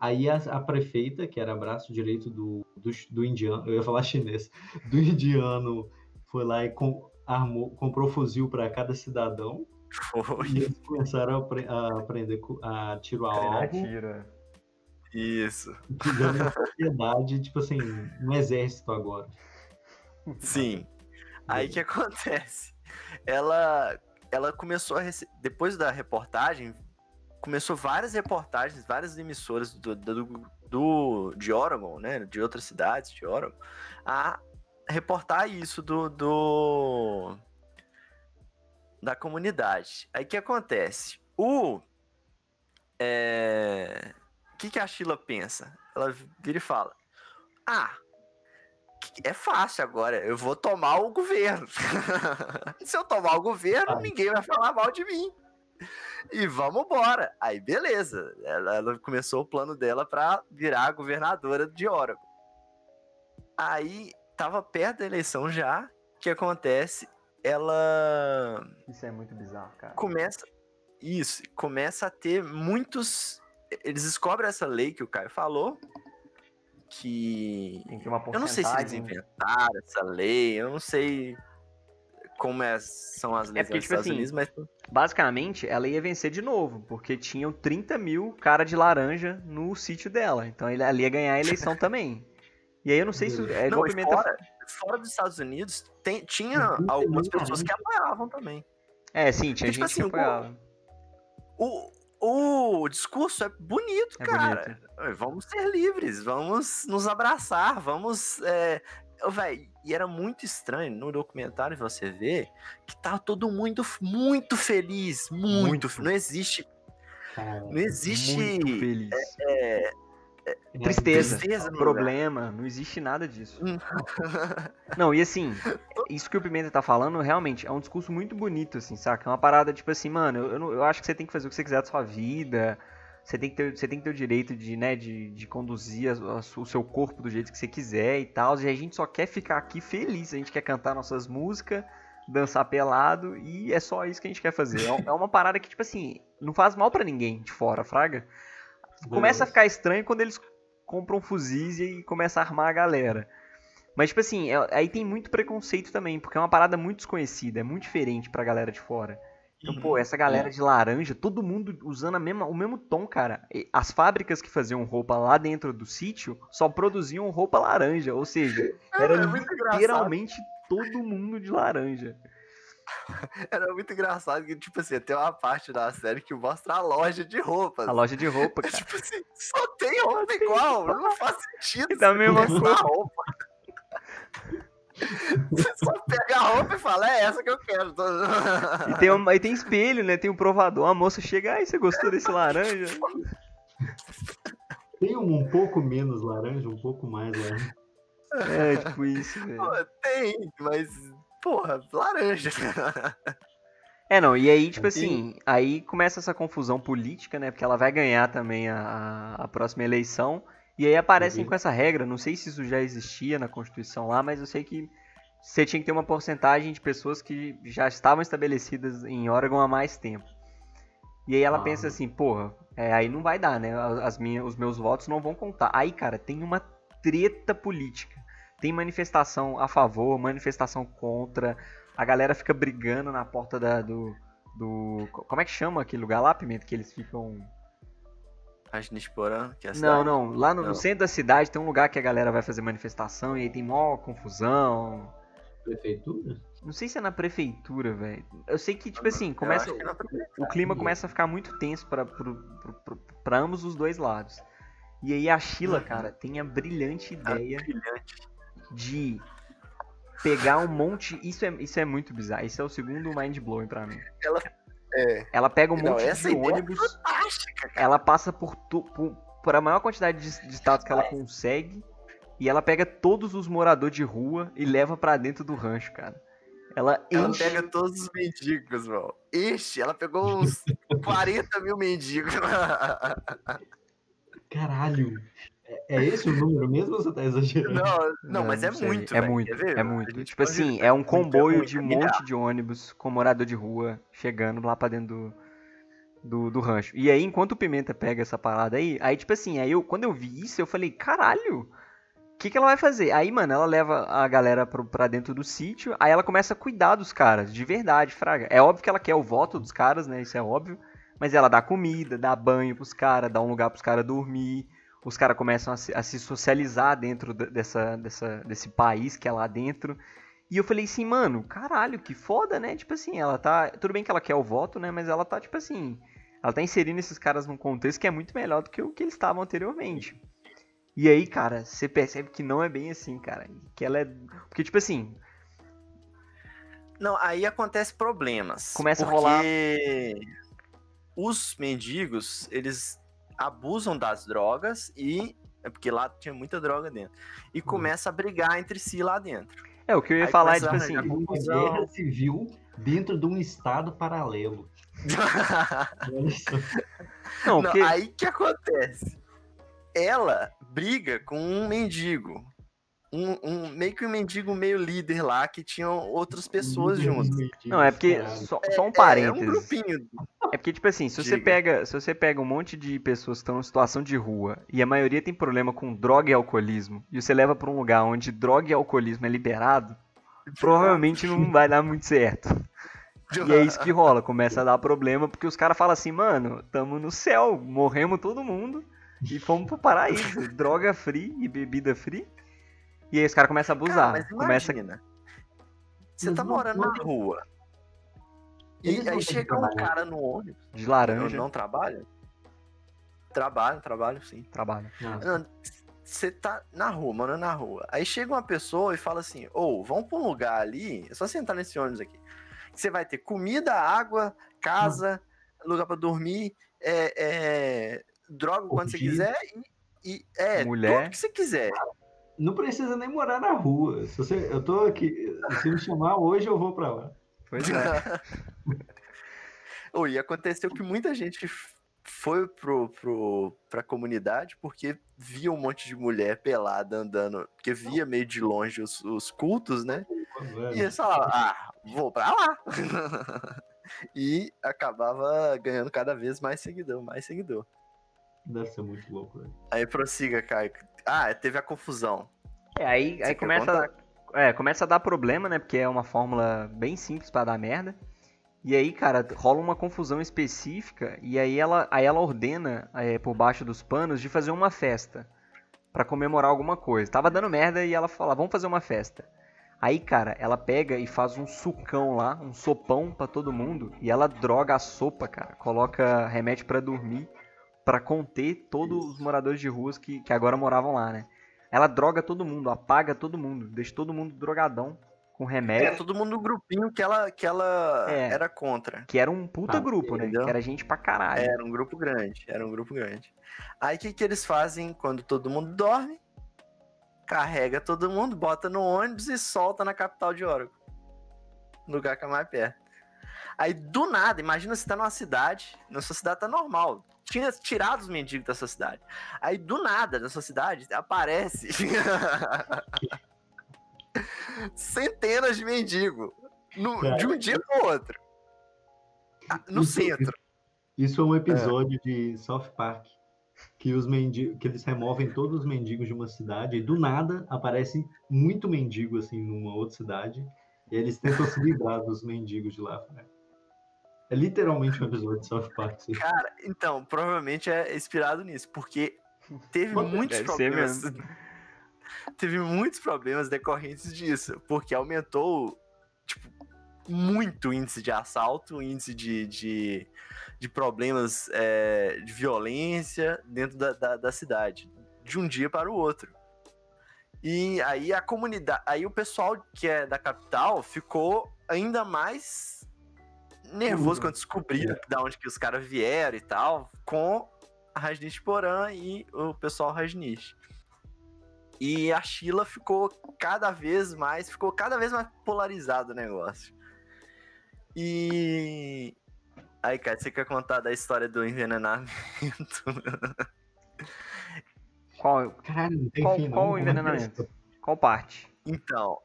Aí a, a, prefeita, que era braço direito do, do, do, indiano, eu ia falar chinês, do indiano, foi lá e com, armou, comprou fuzil para cada cidadão. Foi. E eles começaram a, a aprender a tiro a alvo. Tira. Isso. Sociedade, tipo assim, um exército agora. Sim. Aí que acontece? Ela, ela começou a receber. Depois da reportagem, começou várias reportagens, várias emissoras do, do, do, de Oregon, né, de outras cidades de Oregon, a reportar isso do, do da comunidade. Aí o que acontece? O é, que, que a Sheila pensa? Ela vira e fala: Ah, é fácil agora, eu vou tomar o governo. [laughs] Se eu tomar o governo, ninguém vai falar mal de mim [laughs] e vamos embora. Aí, beleza. Ela, ela começou o plano dela para virar governadora de Oregon. Aí, tava perto da eleição já. O que acontece? Ela. Isso é muito bizarro, cara. Começa. Isso, começa a ter muitos. Eles descobrem essa lei que o Caio falou. Que. Tem que uma eu não sei se eles inventaram essa lei, eu não sei como é, são as leis é porque, dos tipo Estados assim, Unidos, mas... Basicamente, ela ia vencer de novo, porque tinham 30 mil cara de laranja no sítio dela. Então ela ia ganhar a eleição [laughs] também. E aí eu não sei se... É, não, Pimenta... fora, fora dos Estados Unidos, tem, tinha algumas pessoas que apoiavam também. É, sim, tinha tipo gente tipo assim, que apoiava. O, o, o discurso é bonito, é cara. Bonito. Vamos ser livres, vamos nos abraçar, vamos é, Véi, e era muito estranho no documentário você ver que tá todo mundo muito feliz. Muito. muito. Não existe. Cara, não existe. Muito feliz. É, é, é, tristeza, tristeza problema, lugar. não existe nada disso. Hum. [laughs] não, e assim, isso que o Pimenta tá falando realmente é um discurso muito bonito, assim, saca? É uma parada tipo assim, mano, eu, eu, eu acho que você tem que fazer o que você quiser da sua vida você tem que ter, você tem que ter o direito de, né, de, de conduzir a, a, o seu corpo do jeito que você quiser e tal. E a gente só quer ficar aqui feliz. A gente quer cantar nossas músicas, dançar pelado e é só isso que a gente quer fazer. É, é uma [laughs] parada que, tipo assim, não faz mal para ninguém de fora, fraga. Começa a ficar estranho quando eles compram fuzis e começa a armar a galera. Mas, tipo assim, é, aí tem muito preconceito também, porque é uma parada muito desconhecida, é muito diferente pra galera de fora. Então, pô, essa galera é. de laranja, todo mundo usando mesma, o mesmo tom, cara. As fábricas que faziam roupa lá dentro do sítio só produziam roupa laranja. Ou seja, [laughs] era é literalmente todo mundo de laranja. [laughs] Era muito engraçado que, tipo assim, tem uma parte da série que mostra a loja de roupas. A loja de roupa, [laughs] cara. tipo assim, só tem roupa igual, não faz sentido. Da mesma roupa. Você só pega a roupa e fala, é essa que eu quero. E tem, um, e tem espelho, né? Tem um provador. A moça chega, ai, você gostou desse laranja? Tem um, um pouco menos laranja, um pouco mais laranja. É, tipo isso, velho. Tem, mas, porra, laranja. É, não, e aí, tipo assim, aí começa essa confusão política, né? Porque ela vai ganhar também a, a próxima eleição. E aí aparecem uhum. com essa regra, não sei se isso já existia na Constituição lá, mas eu sei que você tinha que ter uma porcentagem de pessoas que já estavam estabelecidas em Oregon há mais tempo. E aí ela ah. pensa assim, porra, é, aí não vai dar, né? As minhas, os meus votos não vão contar. Aí, cara, tem uma treta política. Tem manifestação a favor, manifestação contra. A galera fica brigando na porta da, do, do. Como é que chama aquele lugar lá, Pimenta? Que eles ficam. Rajneeshpuram, que é a cidade? Não, não. Lá no, não. no, centro da cidade tem um lugar que a galera vai fazer manifestação e aí tem maior confusão. Prefeitura? Não sei se é na prefeitura, velho. Eu sei que, tipo assim, começa. É o clima começa a ficar muito tenso para para ambos os dois lados. E aí a Sheila, uhum. cara, tem a brilhante ideia de pegar um monte. Isso é, isso é muito bizarro. Isso é o segundo mind blowing pra mim. Ela, é... ela pega um Não, monte de é ônibus. É ela passa por, tu, por, por, a maior quantidade de, de estados que ela consegue. E ela pega todos os moradores de rua e leva para dentro do rancho, cara. Ela, ela enche... pega todos os mendigos, mano. Enche, ela pegou [laughs] uns 40 mil mendigos. [laughs] Caralho. É, é esse o número mesmo ou você tá exagerando? Não, não, não mas é muito. É muito, é muito. Tipo assim, é um comboio de um monte de ônibus com morador de rua chegando lá pra dentro do, do, do rancho. E aí, enquanto o Pimenta pega essa parada aí, aí tipo assim, aí eu, quando eu vi isso, eu falei, caralho, que, que ela vai fazer? Aí, mano, ela leva a galera pro, pra dentro do sítio, aí ela começa a cuidar dos caras, de verdade, fraga. É óbvio que ela quer o voto dos caras, né? Isso é óbvio. Mas ela dá comida, dá banho pros caras, dá um lugar pros caras dormir. Os caras começam a se, a se, socializar dentro dessa, dessa, desse país que é lá dentro. E eu falei assim, mano, caralho, que foda, né? Tipo assim, ela tá. Tudo bem que ela quer o voto, né? Mas ela tá, tipo assim. Ela tá inserindo esses caras num contexto que é muito melhor do que o que eles estavam anteriormente. E aí, cara, você percebe que não é bem assim, cara. Que ela é. Porque, tipo assim. Não, aí acontece problemas. Começa a rolar. Os mendigos, eles abusam das drogas e. É porque lá tinha muita droga dentro. E uhum. começa a brigar entre si lá dentro. É, o que eu ia aí falar é, tipo assim. Uma guerra civil dentro de um estado paralelo. [laughs] não, porque... não, aí que acontece? Ela briga com um mendigo. Um, um, meio que um mendigo meio líder lá, que tinham outras pessoas juntos. Não, é porque, só, só um parênteses. É, é, um grupinho. É porque, tipo assim, se você, pega, se você pega um monte de pessoas que estão em situação de rua, e a maioria tem problema com droga e alcoolismo, e você leva para um lugar onde droga e alcoolismo é liberado, provavelmente não vai dar muito certo. E é isso que rola, começa a dar problema, porque os caras falam assim, mano, tamo no céu, morremos todo mundo, e fomos pro paraíso. [laughs] droga free e bebida free. E aí os caras começam a abusar. Cara. Começa... Você tá morando na rua. E aí chega um cara no ônibus. De laranja. Não, não trabalha? Trabalho, trabalho sim. Trabalho. Você tá na rua, morando na rua. Aí chega uma pessoa e fala assim: Ô, oh, vamos pra um lugar ali. É só sentar nesse ônibus aqui. Você vai ter comida, água, casa, hum. lugar para dormir, é, é, droga quando você quiser e, e é, Mulher. tudo que você quiser. Não precisa nem morar na rua. Se você, eu tô aqui, se me chamar hoje, eu vou para lá. Pois é. [laughs] oh, e aconteceu que muita gente foi pro, pro, pra comunidade porque via um monte de mulher pelada andando, porque via meio de longe os, os cultos, né? E eles falavam, ah, vou pra lá. [laughs] e acabava ganhando cada vez mais seguidor, mais seguidor. Deve ser muito louco, velho. Aí prossiga, Caio. Ah, teve a confusão. É, aí, aí começa, é, começa a dar problema, né? Porque é uma fórmula bem simples para dar merda. E aí, cara, rola uma confusão específica e aí ela, aí ela ordena, é, por baixo dos panos, de fazer uma festa para comemorar alguma coisa. Tava dando merda e ela fala, vamos fazer uma festa. Aí, cara, ela pega e faz um sucão lá, um sopão para todo mundo e ela droga a sopa, cara. Coloca remédio para dormir para conter todos os moradores de ruas que, que agora moravam lá, né? Ela droga todo mundo, apaga todo mundo, deixa todo mundo drogadão com remédio. É, todo mundo no grupinho que ela, que ela é, era contra. Que era um puta ah, grupo, né? entendeu? né? Que era gente pra caralho. Era um grupo grande, era um grupo grande. Aí o que, que eles fazem quando todo mundo dorme? Carrega todo mundo, bota no ônibus e solta na capital de Oregon. Lugar que é mais perto. Aí do nada, imagina você tá numa cidade, na sua cidade tá normal tinha tirado os mendigos da sua cidade. Aí, do nada, na sua cidade, aparece [laughs] centenas de mendigos no, de um dia para o outro. Ah, no Isso- centro. Isso é um episódio de South Park que os mendigos, que eles removem todos os mendigos de uma cidade e do nada aparece muito mendigo assim numa outra cidade e eles tentam se livrar dos mendigos de lá. né? É literalmente um [laughs] episódio de South Park. assim. Cara, então, provavelmente é inspirado nisso, porque teve [laughs] muitos Deve ser problemas. [laughs] Teve muitos problemas decorrentes disso, porque aumentou, tipo, muito o índice de assalto, o índice de, de, de problemas é, de violência dentro da, da, da cidade, de um dia para o outro. E aí a comunidade, aí o pessoal que é da capital ficou ainda mais nervoso Uhum. quando descobriram da onde que os caras vieram e tal, com a Rajnish Porã e o pessoal Rajnish. E a Sheila ficou cada vez mais, ficou cada vez mais polarizado o negócio. E aí, cara, você quer contar da história do envenenamento? [laughs] Qual, Caralho, não tem qual, fim, não. qual é é envenenamento? Qual parte? então,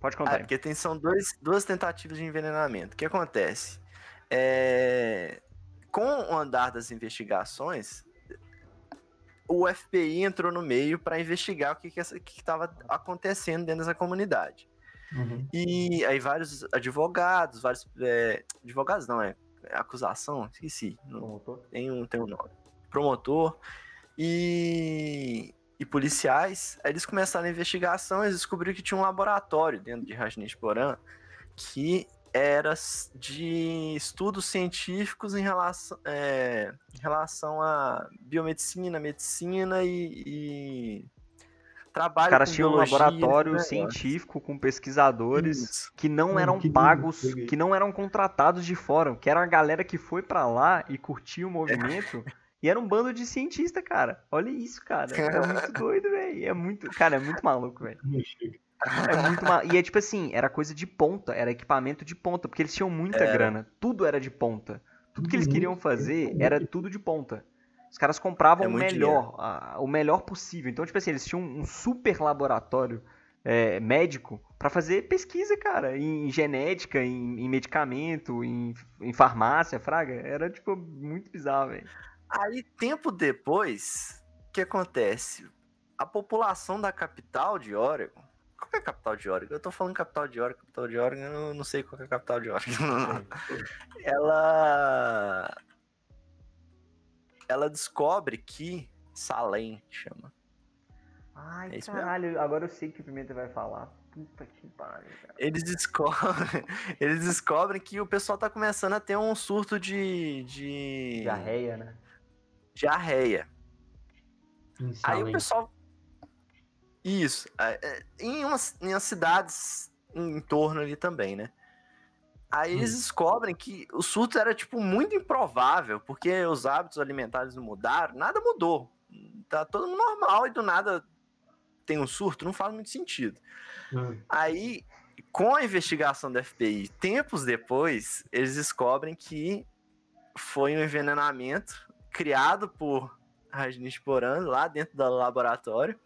Pode Ah, contar aí. porque tem, são dois, duas tentativas de envenenamento. O que acontece? É, com o andar das investigações, o FBI entrou no meio para investigar o que estava acontecendo dentro dessa comunidade. Uhum. E aí vários advogados, vários. é, advogados não, é acusação, esqueci. Não, Promotor? tem um, tem um nome. Promotor e, e policiais. Aí eles começaram a investigação e descobriram que tinha um laboratório dentro de Rajneesh Porã que era de estudos científicos em relação, é, em relação a biomedicina, medicina e, e trabalho Os caras tinham um laboratório negócio. científico com pesquisadores Isso. que não Mano, eram que lindo, pagos, peguei. que não eram contratados de fora, que era a galera que foi pra lá e curtiu o movimento. [laughs] E era um bando de cientista, cara. Olha isso, cara. É muito [laughs] doido, velho. É muito, cara, é muito maluco, velho. É muito ma... E é tipo assim, era coisa de ponta, era equipamento de ponta, porque eles tinham muita Era. grana. Tudo era de ponta. Tudo que eles queriam fazer era tudo de ponta. Os caras compravam É o melhor, a- o melhor possível. Então, tipo assim, eles tinham um super laboratório é, médico pra fazer pesquisa, cara, em genética, em, em medicamento, em, em farmácia, fraga. Era, tipo, muito bizarro, velho. Aí, tempo depois, o que acontece? A população da capital de Oregon. Qual é a capital de Oregon? Eu tô falando capital de Oregon, capital de Oregon, eu não sei qual é a capital de Oregon. [laughs] ela. Ela descobre que. Salem chama. Ai, É isso mesmo? caralho, agora eu sei que o Pimenta vai falar. Puta que pariu, cara. Eles descobrem, [laughs] eles descobrem que o pessoal tá começando a ter um surto de. de Diarreia, né? Diarreia. Em Aí o pessoal. Isso. é, é, Em umas, em umas cidades em torno ali também, né? Aí eles descobrem que o surto era, tipo, muito improvável, porque os hábitos alimentares não mudaram, nada mudou. Tá todo mundo normal e do nada tem um surto, não faz muito sentido. Ah, Aí, com a investigação da FBI, tempos depois, eles descobrem que foi um envenenamento criado por Rajneesh Poran lá dentro do laboratório,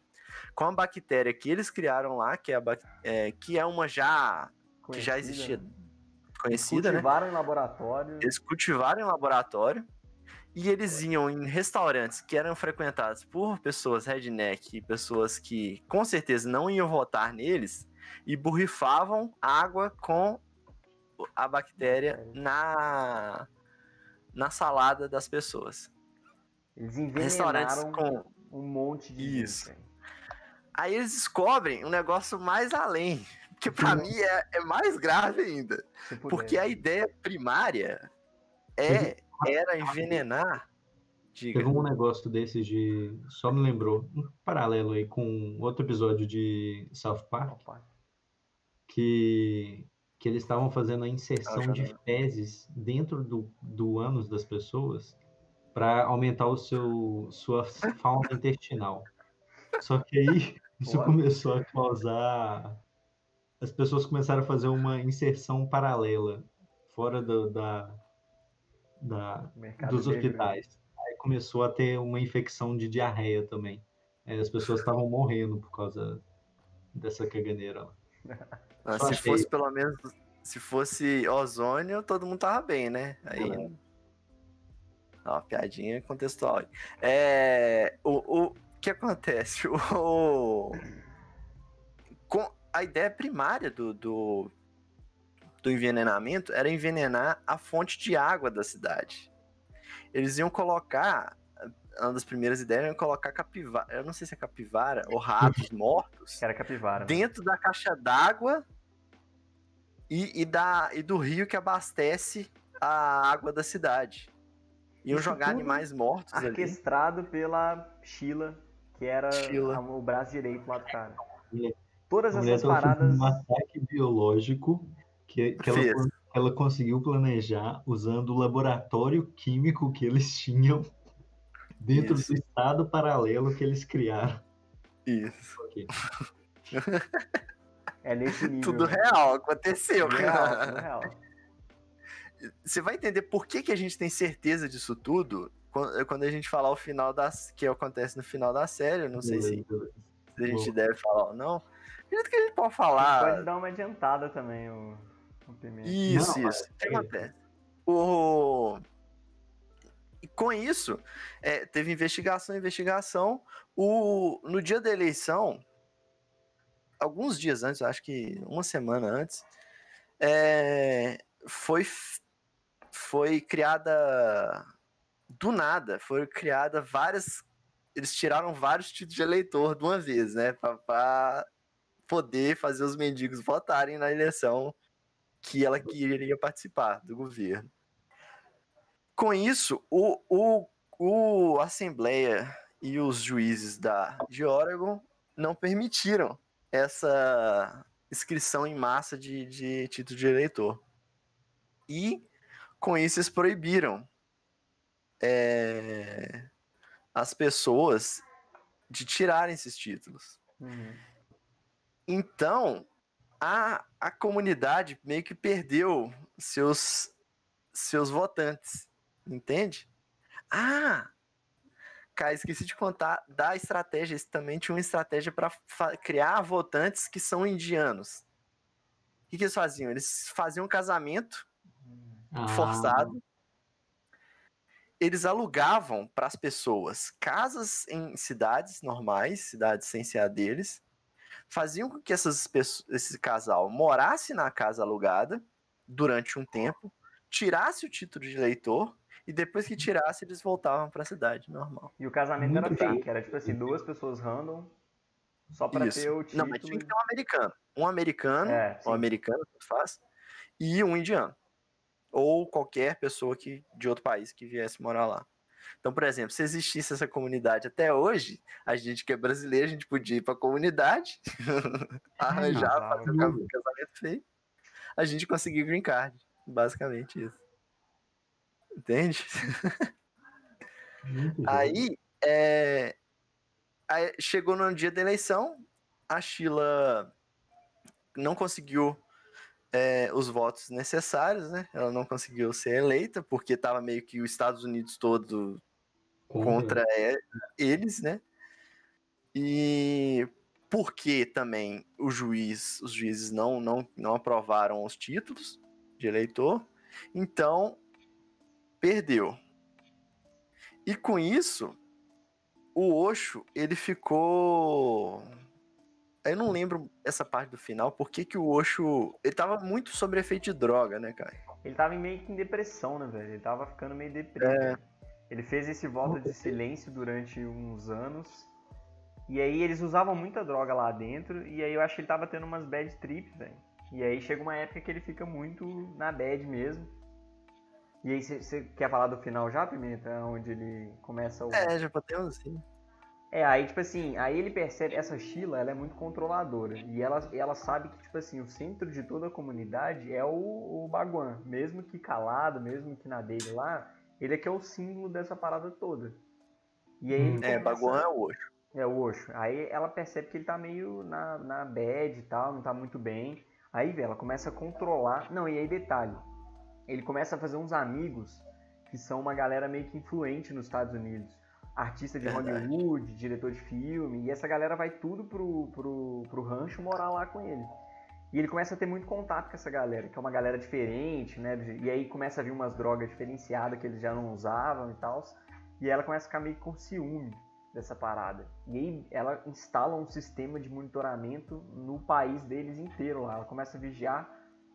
com a bactéria que eles criaram lá, que é, é, que é uma já que já Conhecida, existia né? conhecida, né? Cultivaram em laboratório. Eles cultivaram em laboratório e eles iam em restaurantes que eram frequentados por pessoas redneck e pessoas que com certeza não iam votar neles e borrifavam água com a Bactéria. na, na salada das pessoas. Eles Restaurantes com. um monte de Isso. gente. Aí eles descobrem um negócio mais além, que pra mim é, é mais grave ainda. Porque a ideia primária é, era envenenar. Diga. Teve um negócio desses de. Só me lembrou. Um paralelo aí com outro episódio de South Park. Opa. que, que eles estavam fazendo a inserção Ah, de fezes dentro do, do ânus das pessoas para aumentar o seu sua fauna [laughs] intestinal. Só que aí isso começou a causar as pessoas começaram a fazer uma inserção paralela fora do- da, da dos negro. hospitais. Aí começou a ter uma infecção de diarreia também. As pessoas estavam morrendo por causa dessa caganeira lá. [laughs] Ah, se achei... fosse pelo menos. Se fosse ozônio, todo mundo tava bem, né? Aí. Ó, piadinha contextual. É. O, o que acontece? [laughs] O. Com a ideia primária do, do, do envenenamento era envenenar a fonte de água da cidade. Eles iam colocar uma das primeiras ideias era colocar capivara, eu não sei se é capivara ou ratos [laughs] mortos. Era capivara. Dentro da caixa d'água e, e, da, e do rio que abastece a água da cidade. Iam Isso jogar animais mortos orquestrado ali. pela Sheila, que era Sheila. o braço direito lá do cara. Todas essas paradas. Um ataque biológico que, que ela, ela conseguiu planejar usando o laboratório químico que eles tinham dentro Isso. do estado paralelo que eles criaram. Isso. Okay. [laughs] é nesse nível. Tudo real, aconteceu, tudo Real, tudo [laughs] real. Você vai entender por que, que a gente tem certeza disso tudo quando a gente falar o final das que acontece no final da série. Eu não sei se, se, a gente Boa. deve falar ou não. Acredito que a gente pode falar. Pode dar uma adiantada também o, o Isso, não, isso. O que acontece? O e com isso, é, teve investigação, investigação. O, no dia da eleição, alguns dias antes, acho que uma semana antes, é, foi, foi criada do nada, foi criada várias. Eles tiraram vários títulos de eleitor de uma vez, né? Para poder fazer os mendigos votarem na eleição que ela queria participar do governo. Com isso, o, o, o Assembleia e os juízes da, de Oregon não permitiram essa inscrição em massa de, de título de eleitor. E, com isso, eles proibiram é, as pessoas de tirarem esses títulos. Uhum. Então, a, a comunidade meio que perdeu seus, seus votantes. Entende? Ah! Cara, esqueci de contar da estratégia. Eles também tinha uma estratégia para criar votantes que são indianos. O que, que eles faziam? Eles faziam um casamento ah. forçado. Eles alugavam para as pessoas casas em cidades normais, cidades sem ser a deles. Faziam com que essas pessoas, esse casal morasse na casa alugada durante um tempo, tirasse o título de eleitor e depois que tirasse, eles voltavam para a cidade normal. E o casamento Muito era fake, era tipo assim, duas pessoas random, só para ter o título. Não, mas tinha que ter um americano. Um americano, é, um americano, que faz, e um indiano. Ou qualquer pessoa que, de outro país que viesse morar lá. Então, por exemplo, se existisse essa comunidade até hoje, a gente que é brasileiro, a gente podia ir para a comunidade, [laughs] arranjar, fazer o casamento feio, a gente conseguir green card. Basicamente isso. Entende? [laughs] aí, é, aí, chegou no dia da eleição, a Sheila não conseguiu é, os votos necessários, né? Ela não conseguiu ser eleita, porque estava meio que os Estados Unidos todo contra eles, né? E porque também o juiz, os juízes não, não, não aprovaram os títulos de eleitor, então perdeu. E com isso, o Osho, ele ficou. Eu não lembro essa parte do final, por que, que o Osho. Ele tava muito sobre efeito de droga, né, cara? Ele tava meio que em depressão, né, velho? Ele tava ficando meio deprimido. É... Ele fez esse voto de silêncio durante uns anos. E aí eles usavam muita droga lá dentro. E aí eu acho que ele tava tendo umas bad trips, velho. E aí chega uma época que ele fica muito na bad mesmo. E aí, você quer falar do final já, Pimenta? Onde ele começa o. É, já podemos sim. É, aí, tipo assim, aí ele percebe, essa Sheila, ela é muito controladora. E ela, ela sabe que, tipo assim, o centro de toda a comunidade é o, o Baguan. Mesmo que calado, mesmo que na dele lá, ele é que é o símbolo dessa parada toda. E aí hum, É, Baguan é o Osho. É, o Osho. Aí ela percebe que ele tá meio na, na bad e tal, não tá muito bem. Aí, vê, ela começa a controlar. Não, e aí, detalhe ele começa a fazer uns amigos que são uma galera meio que influente nos Estados Unidos. artista de Hollywood, diretor de filme, e essa galera vai tudo pro, pro, pro rancho morar lá com ele. E ele começa a ter muito contato com essa galera, que é uma galera diferente, né? E aí começa a vir umas drogas diferenciadas que eles já não usavam e tal. E ela começa a ficar meio com ciúme dessa parada. E aí ela instala um sistema de monitoramento no país deles inteiro lá. Ela começa a vigiar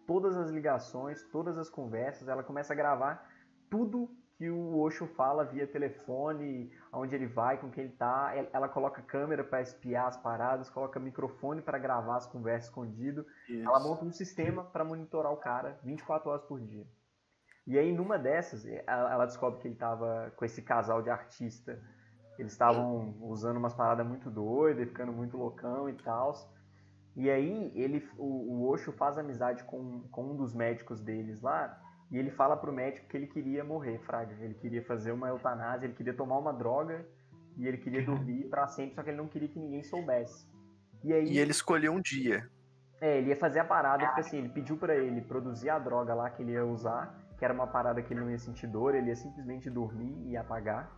todas as ligações, todas as conversas, ela começa a gravar tudo que o Osho fala via telefone, aonde ele vai, com quem ele tá. Ela coloca câmera para espiar as paradas, coloca microfone para gravar as conversas escondido. Isso. Ela monta um sistema para monitorar o cara 24 horas por dia. E aí numa dessas, ela descobre que ele tava com esse casal de artista. Eles estavam usando umas paradas muito doidas, ficando muito loucão e tal. E aí ele, o, o Osho faz amizade com, com um dos médicos deles lá e ele fala pro médico que ele queria morrer, Fraga. Ele queria fazer uma eutanásia, ele queria tomar uma droga e ele queria dormir para sempre, só que ele não queria que ninguém soubesse. E, aí, e ele escolheu um dia. É, ele ia fazer a parada, porque assim, ele pediu para ele produzir a droga lá que ele ia usar, que era uma parada que ele não ia sentir dor, ele ia simplesmente dormir e apagar.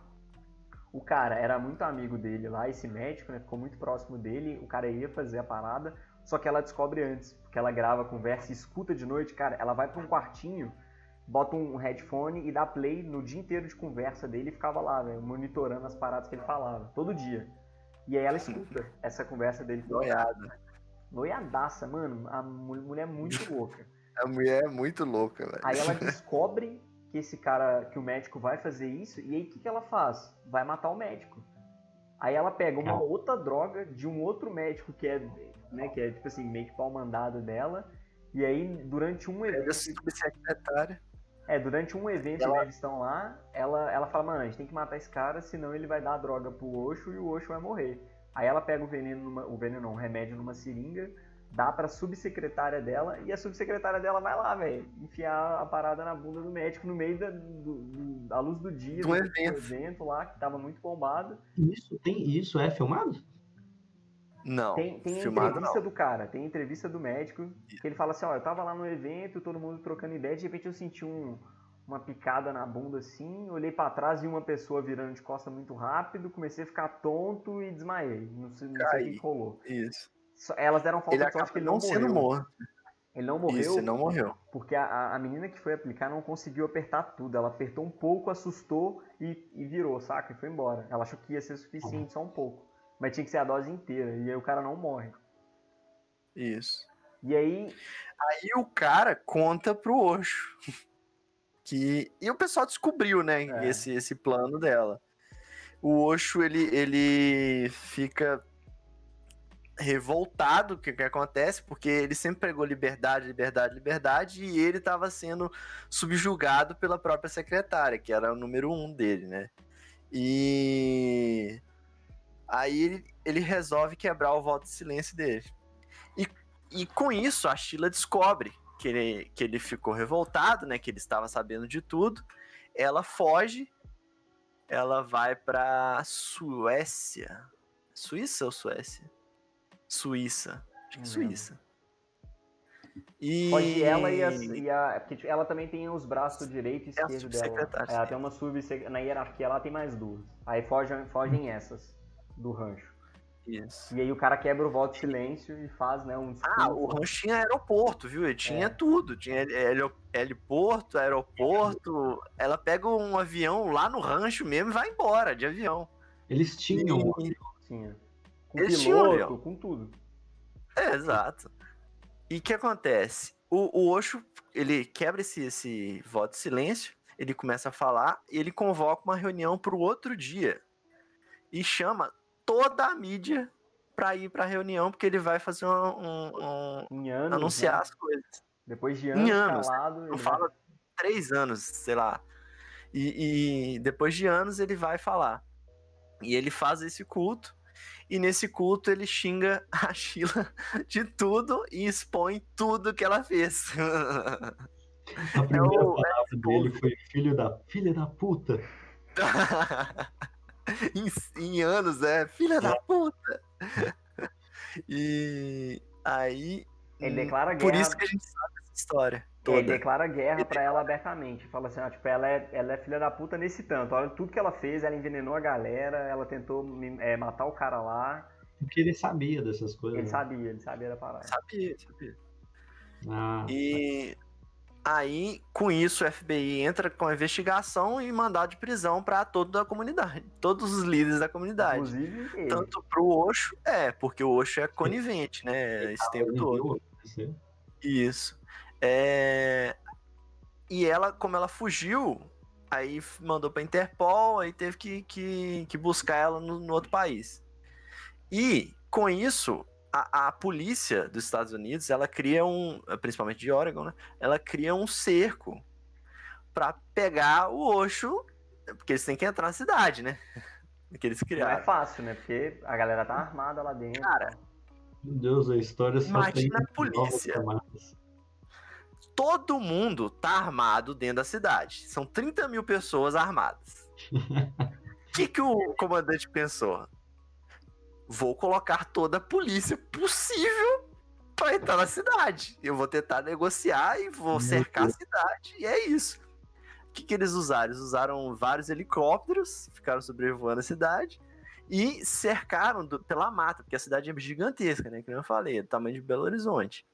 O cara era muito amigo dele lá, esse médico, né? Ficou muito próximo dele, o cara ia fazer a parada, só que ela descobre antes, porque ela grava, conversa e escuta de noite, cara, ela vai para um quartinho bota um headphone e dá play no dia inteiro de conversa dele e ficava lá, véio, monitorando as paradas que ele falava, todo dia. E aí ela escuta essa conversa dele. Noiada. Noiadaça, mano. A mulher é muito [laughs] louca. A mulher é muito louca, velho. Aí ela [laughs] descobre que esse cara, que o médico vai fazer isso, e aí o que, que ela faz? Vai matar o médico. Aí ela pega uma outra droga de um outro médico que é, né, que é tipo assim, meio que pau mandado dela, e aí durante um evento... É, durante um evento ela... que eles estão lá, ela, ela fala, mano, a gente tem que matar esse cara, senão ele vai dar a droga pro Osho e o Osho vai morrer. Aí ela pega o veneno, numa, o veneno não, o remédio numa seringa, dá pra subsecretária dela, e a subsecretária dela vai lá, velho, enfiar a parada na bunda do médico no meio da, do, do, da luz do dia, do, evento. evento lá, que tava muito bombado. Isso, tem isso, é filmado? Não. Tem, tem entrevista não. do cara, tem entrevista do médico, que ele fala assim, ó, eu tava lá no evento, todo mundo trocando ideia, de repente eu senti um, uma picada na bunda assim, olhei para trás e uma pessoa virando de costa muito rápido, comecei a ficar tonto e desmaiei. Não sei, não sei o que rolou. Isso. Elas deram falta de sorte que ele não, não morreu. Morto. Ele não morreu. Isso, ele não morreu. Porque a, a menina que foi aplicar não conseguiu apertar tudo. Ela apertou um pouco, assustou e, e virou, saca? E foi embora. Ela achou que ia ser suficiente, só um pouco. Mas tinha que ser a dose inteira. E aí o cara não morre. Isso. E aí. Aí o cara conta pro Osho. [laughs] Que... E o pessoal descobriu, né? É. Esse, esse plano dela. O Osho, ele, ele fica revoltado o que, que acontece, porque ele sempre pregou liberdade, liberdade, liberdade, e ele estava sendo subjugado pela própria secretária, que era o número um dele, né? E Aí ele, ele resolve quebrar o voto de silêncio dele. E, e com isso, a Sheila descobre que ele, que ele ficou revoltado, né? Que ele estava sabendo de tudo. Ela foge. Ela vai pra Suécia. Suíça ou Suécia? Suíça. Acho que é Suíça. E... Pode ela e a, e a, Porque ela também tem os braços direito e esquerdo dela. Ela tem uma sub na hierarquia ela tem mais duas. Aí fogem, fogem essas do rancho. Isso. E aí o cara quebra o voto de silêncio e faz, né, um Ah, o rancho tinha aeroporto, viu? Ele tinha é. tudo. Tinha heliporto, aeroporto. Ela pega um avião lá no rancho mesmo e vai embora de avião. Eles tinham. E... Tinha. Com Eles piloto, tinham com tudo. É, exato. E o que acontece? O, o Osho, ele quebra esse, esse voto de silêncio, ele começa a falar e ele convoca uma reunião para o outro dia. E chama toda a mídia para ir para a reunião, porque ele vai fazer um, um, um anos, anunciar né? as coisas. Depois de anos, em anos calado, não fala vai... três anos, sei lá. E, e, depois de anos ele vai falar. E ele faz esse culto. E nesse culto ele xinga [laughs] a Sheila de tudo e expõe tudo que ela fez. A [laughs] primeira é o, palavra é dele foi filho da filha da puta. [laughs] [laughs] em, em, anos, é, filha da puta. [laughs] E aí. Ele declara guerra. Por isso que a gente sabe essa história. toda. Ele declara guerra para ela abertamente. Fala assim, ó, tipo, ela é, ela é filha da puta nesse tanto. Olha tudo que ela fez, ela envenenou a galera, ela tentou é, matar o cara lá. Porque ele sabia dessas coisas. Ele né? sabia, ele sabia da parada. Sabia, sabia. Ah, E aí, com isso, o FBI entra com a investigação e mandado de prisão para toda a comunidade, todos os líderes da comunidade. Inclusive ele. Tanto pro Osho, é, porque o Osho é conivente, né? Esse tempo todo. Isso. É... E ela, como ela fugiu, aí mandou pra Interpol, aí teve que, que, que buscar ela no, no outro país. E, com isso, a, a polícia dos Estados Unidos, ela cria um, principalmente de Oregon, né? Ela cria um cerco pra pegar o Osho, porque eles têm que entrar na cidade, né? [laughs] Que eles Não é criaram. fácil, né? Porque a galera tá armada lá dentro. Cara, Meu Deus, a história só Imagina tem a polícia. todo mundo tá armado dentro da cidade. São 30 mil pessoas armadas. O [laughs] que, que o comandante pensou? Vou colocar toda a polícia possível para entrar na cidade. Eu vou tentar negociar e vou cercar a cidade. E é isso. O que, que eles usaram? Eles usaram vários helicópteros, ficaram sobrevoando a cidade e cercaram do- pela mata, porque a cidade é gigantesca, né? Que eu falei, é do tamanho de Belo Horizonte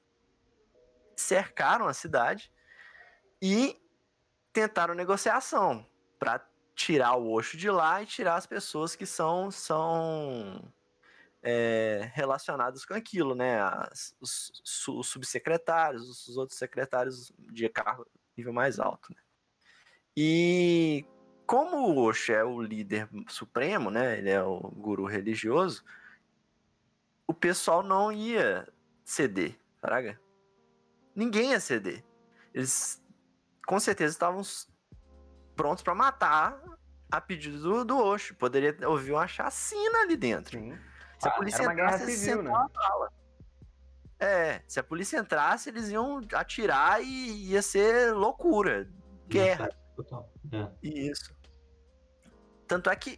cercaram a cidade e tentaram negociação para tirar o Osho de lá e tirar as pessoas que são são é, relacionadas com aquilo, né? As- os, os subsecretários, os, os outros secretários de cargo nível mais alto. né? E como o Osho é o líder supremo, né? Ele é o guru religioso. O pessoal não ia ceder, fraga ninguém ia ceder. Eles com certeza estavam prontos para matar a pedido do, do Osho. Poderia ouvir uma chacina ali dentro. Sim. Se a Ah, polícia guerra entrasse, eles civil, né? bala. É, se a polícia entrasse, eles iam atirar e ia ser loucura. Guerra. Total. É. Isso. Tanto é que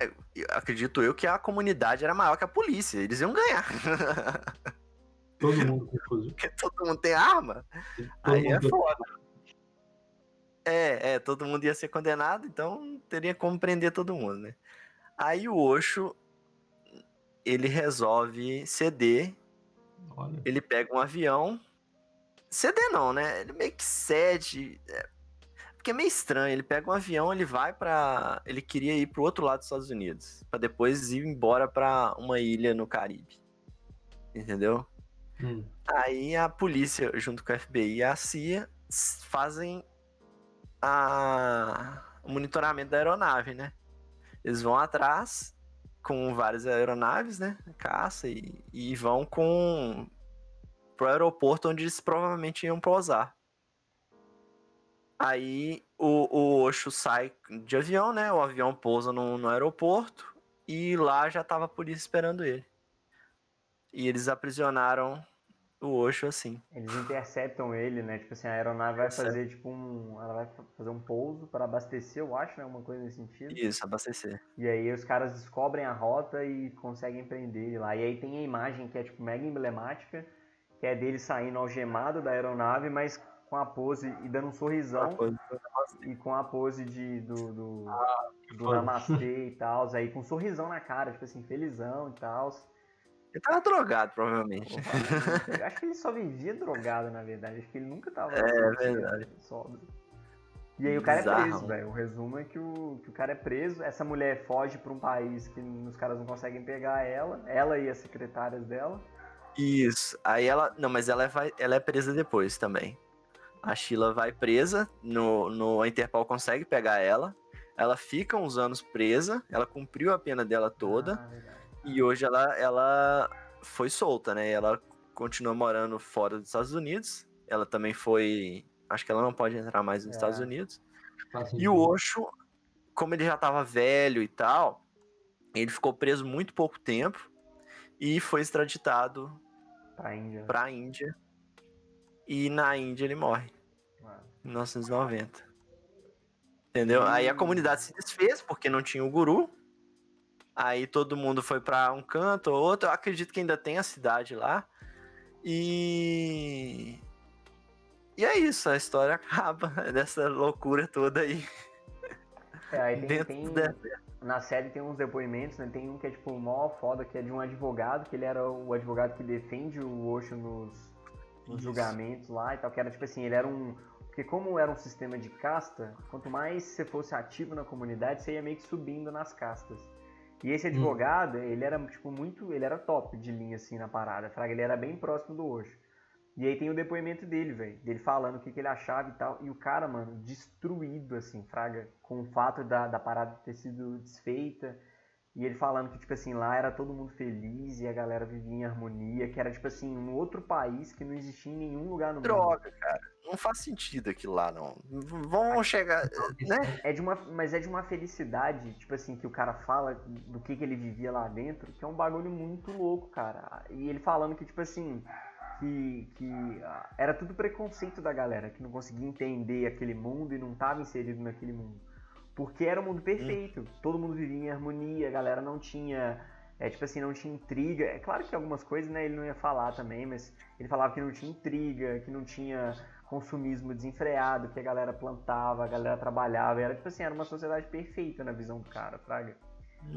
é, eu acredito eu que a comunidade era maior que a polícia. Eles iam ganhar. [laughs] Todo mundo fuzil. Porque todo mundo tem arma. Todo Aí é foda. É, é, todo mundo ia ser condenado, então teria como prender todo mundo, né? Aí o Osho, ele resolve ceder, Olha, ele pega um avião. Ceder não, né? Ele meio que cede. é, porque é meio estranho, ele pega um avião, ele vai pra. Ele queria ir pro outro lado dos Estados Unidos, Pra depois ir embora pra uma ilha no Caribe. Entendeu? hum, Aí a polícia, junto com a FBI e a CIA, fazem a... o monitoramento da aeronave, né? Eles vão atrás com várias aeronaves, né? Caça e, e vão com pro aeroporto onde eles provavelmente iam pousar. Aí o, o Osho sai de avião, né? O avião pousa no, no aeroporto e lá já tava a polícia esperando ele. E eles aprisionaram o Osho assim. Eles interceptam ele, né? Tipo assim, a aeronave vai fazer tipo um. Ela vai fa- fazer um pouso para abastecer, eu acho, né? Uma coisa nesse sentido. Isso, abastecer. E aí os caras descobrem a rota e conseguem prender ele lá. E aí tem a imagem que é tipo mega emblemática, que é dele saindo algemado da aeronave, mas com a pose e dando um sorrisão e com a pose de, do, do, do foda. namastê e tal, aí com um sorrisão na cara, tipo assim, felizão e tal. Ele tava drogado, provavelmente. Eu acho que ele só vivia drogado, na verdade. Acho que ele nunca tava É, verdade. sóbrio. E aí o cara é Bizarro. preso, velho. O resumo é que o, que o cara é preso. Essa mulher foge pra um país que os caras não conseguem pegar ela. Ela e as secretárias dela. Isso. Aí ela. Não, mas ela é, vai- ela é presa depois também. A Sheila vai presa, no, no, a Interpol consegue pegar ela. Ela fica uns anos presa, ela cumpriu a pena dela toda. Ah. E hoje ela, ela foi solta, né? Ela continua morando fora dos Estados Unidos. Ela também foi. Acho que ela não pode entrar mais nos É. Estados Unidos. E o. Osho, como ele já tava velho e tal, ele ficou preso muito pouco tempo e foi extraditado Pra Índia. pra Índia. E na Índia ele morre, Ah, em 1990. Entendeu? Aí a comunidade se desfez porque não tinha o guru. Aí todo mundo foi pra um canto ou outro. Eu acredito que ainda tem a cidade lá. E E é isso, a história [laughs] acaba dessa loucura toda aí. É, aí tem, tem na série tem uns depoimentos, né? Tem um que é tipo mó foda, que é de um advogado, que ele era o advogado que defende o Osho nos, nos julgamentos lá e tal, que era tipo assim, ele era um. Porque como era um sistema de casta, quanto mais você fosse ativo na comunidade, você ia meio que subindo nas castas. E esse hum. advogado, hum. ele era tipo muito, ele era top de linha assim na parada, fraga, ele era bem próximo do Osho. E aí tem o depoimento dele, velho, dele falando o que, que ele achava e tal, e o cara, mano, destruído assim, fraga, com o fato da, da parada ter sido desfeita e ele falando que, tipo assim, lá era todo mundo feliz e a galera vivia em harmonia, que era, tipo assim, um outro país que não existia em nenhum lugar no Droga, mundo. Droga, cara. Não faz sentido aquilo lá, não. Vão chegar, né? É de uma, mas é de uma felicidade, tipo assim, que o cara fala do que, que ele vivia lá dentro, que é um bagulho muito louco, cara. E ele falando que, tipo assim, que, que era tudo preconceito da galera, que não conseguia entender aquele mundo e não estava inserido naquele mundo. Porque era um mundo perfeito. Hum. Todo mundo vivia em harmonia, a galera não tinha. É tipo assim, não tinha intriga. É claro que algumas coisas, né, ele não ia falar também, mas ele falava que não tinha intriga, que não tinha consumismo desenfreado, que a galera plantava, a galera trabalhava. Era tipo assim, era uma sociedade perfeita na visão do cara, Fraga.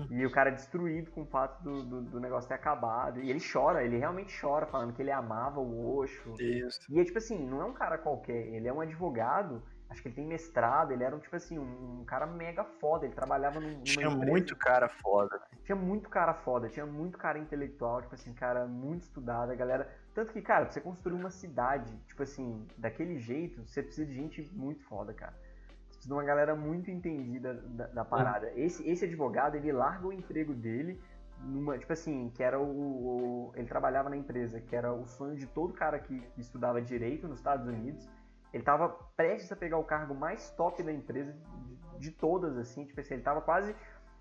E o cara destruído com o fato do, do, do, negócio ter acabado. E ele chora, ele realmente chora, falando que ele amava o Osho. Isso. E é tipo assim, não é um cara qualquer, ele é um advogado acho que ele tem mestrado, ele era um, tipo assim, um, um cara mega foda, ele trabalhava num, numa Tinha empresa. muito cara foda. Tinha muito cara foda, tinha muito cara intelectual, tipo assim, cara muito estudado, a galera... Tanto que, cara, pra você construir uma cidade, tipo assim, daquele jeito, você precisa de gente muito foda, cara. Você precisa de uma galera muito entendida da, da parada. Esse, esse advogado, ele larga o emprego dele numa, tipo assim, que era o, o, ele trabalhava na empresa, que era o sonho de todo cara que, que estudava direito nos Estados Unidos, ele estava prestes a pegar o cargo mais top da empresa de, de todas, assim, tipo assim, ele estava quase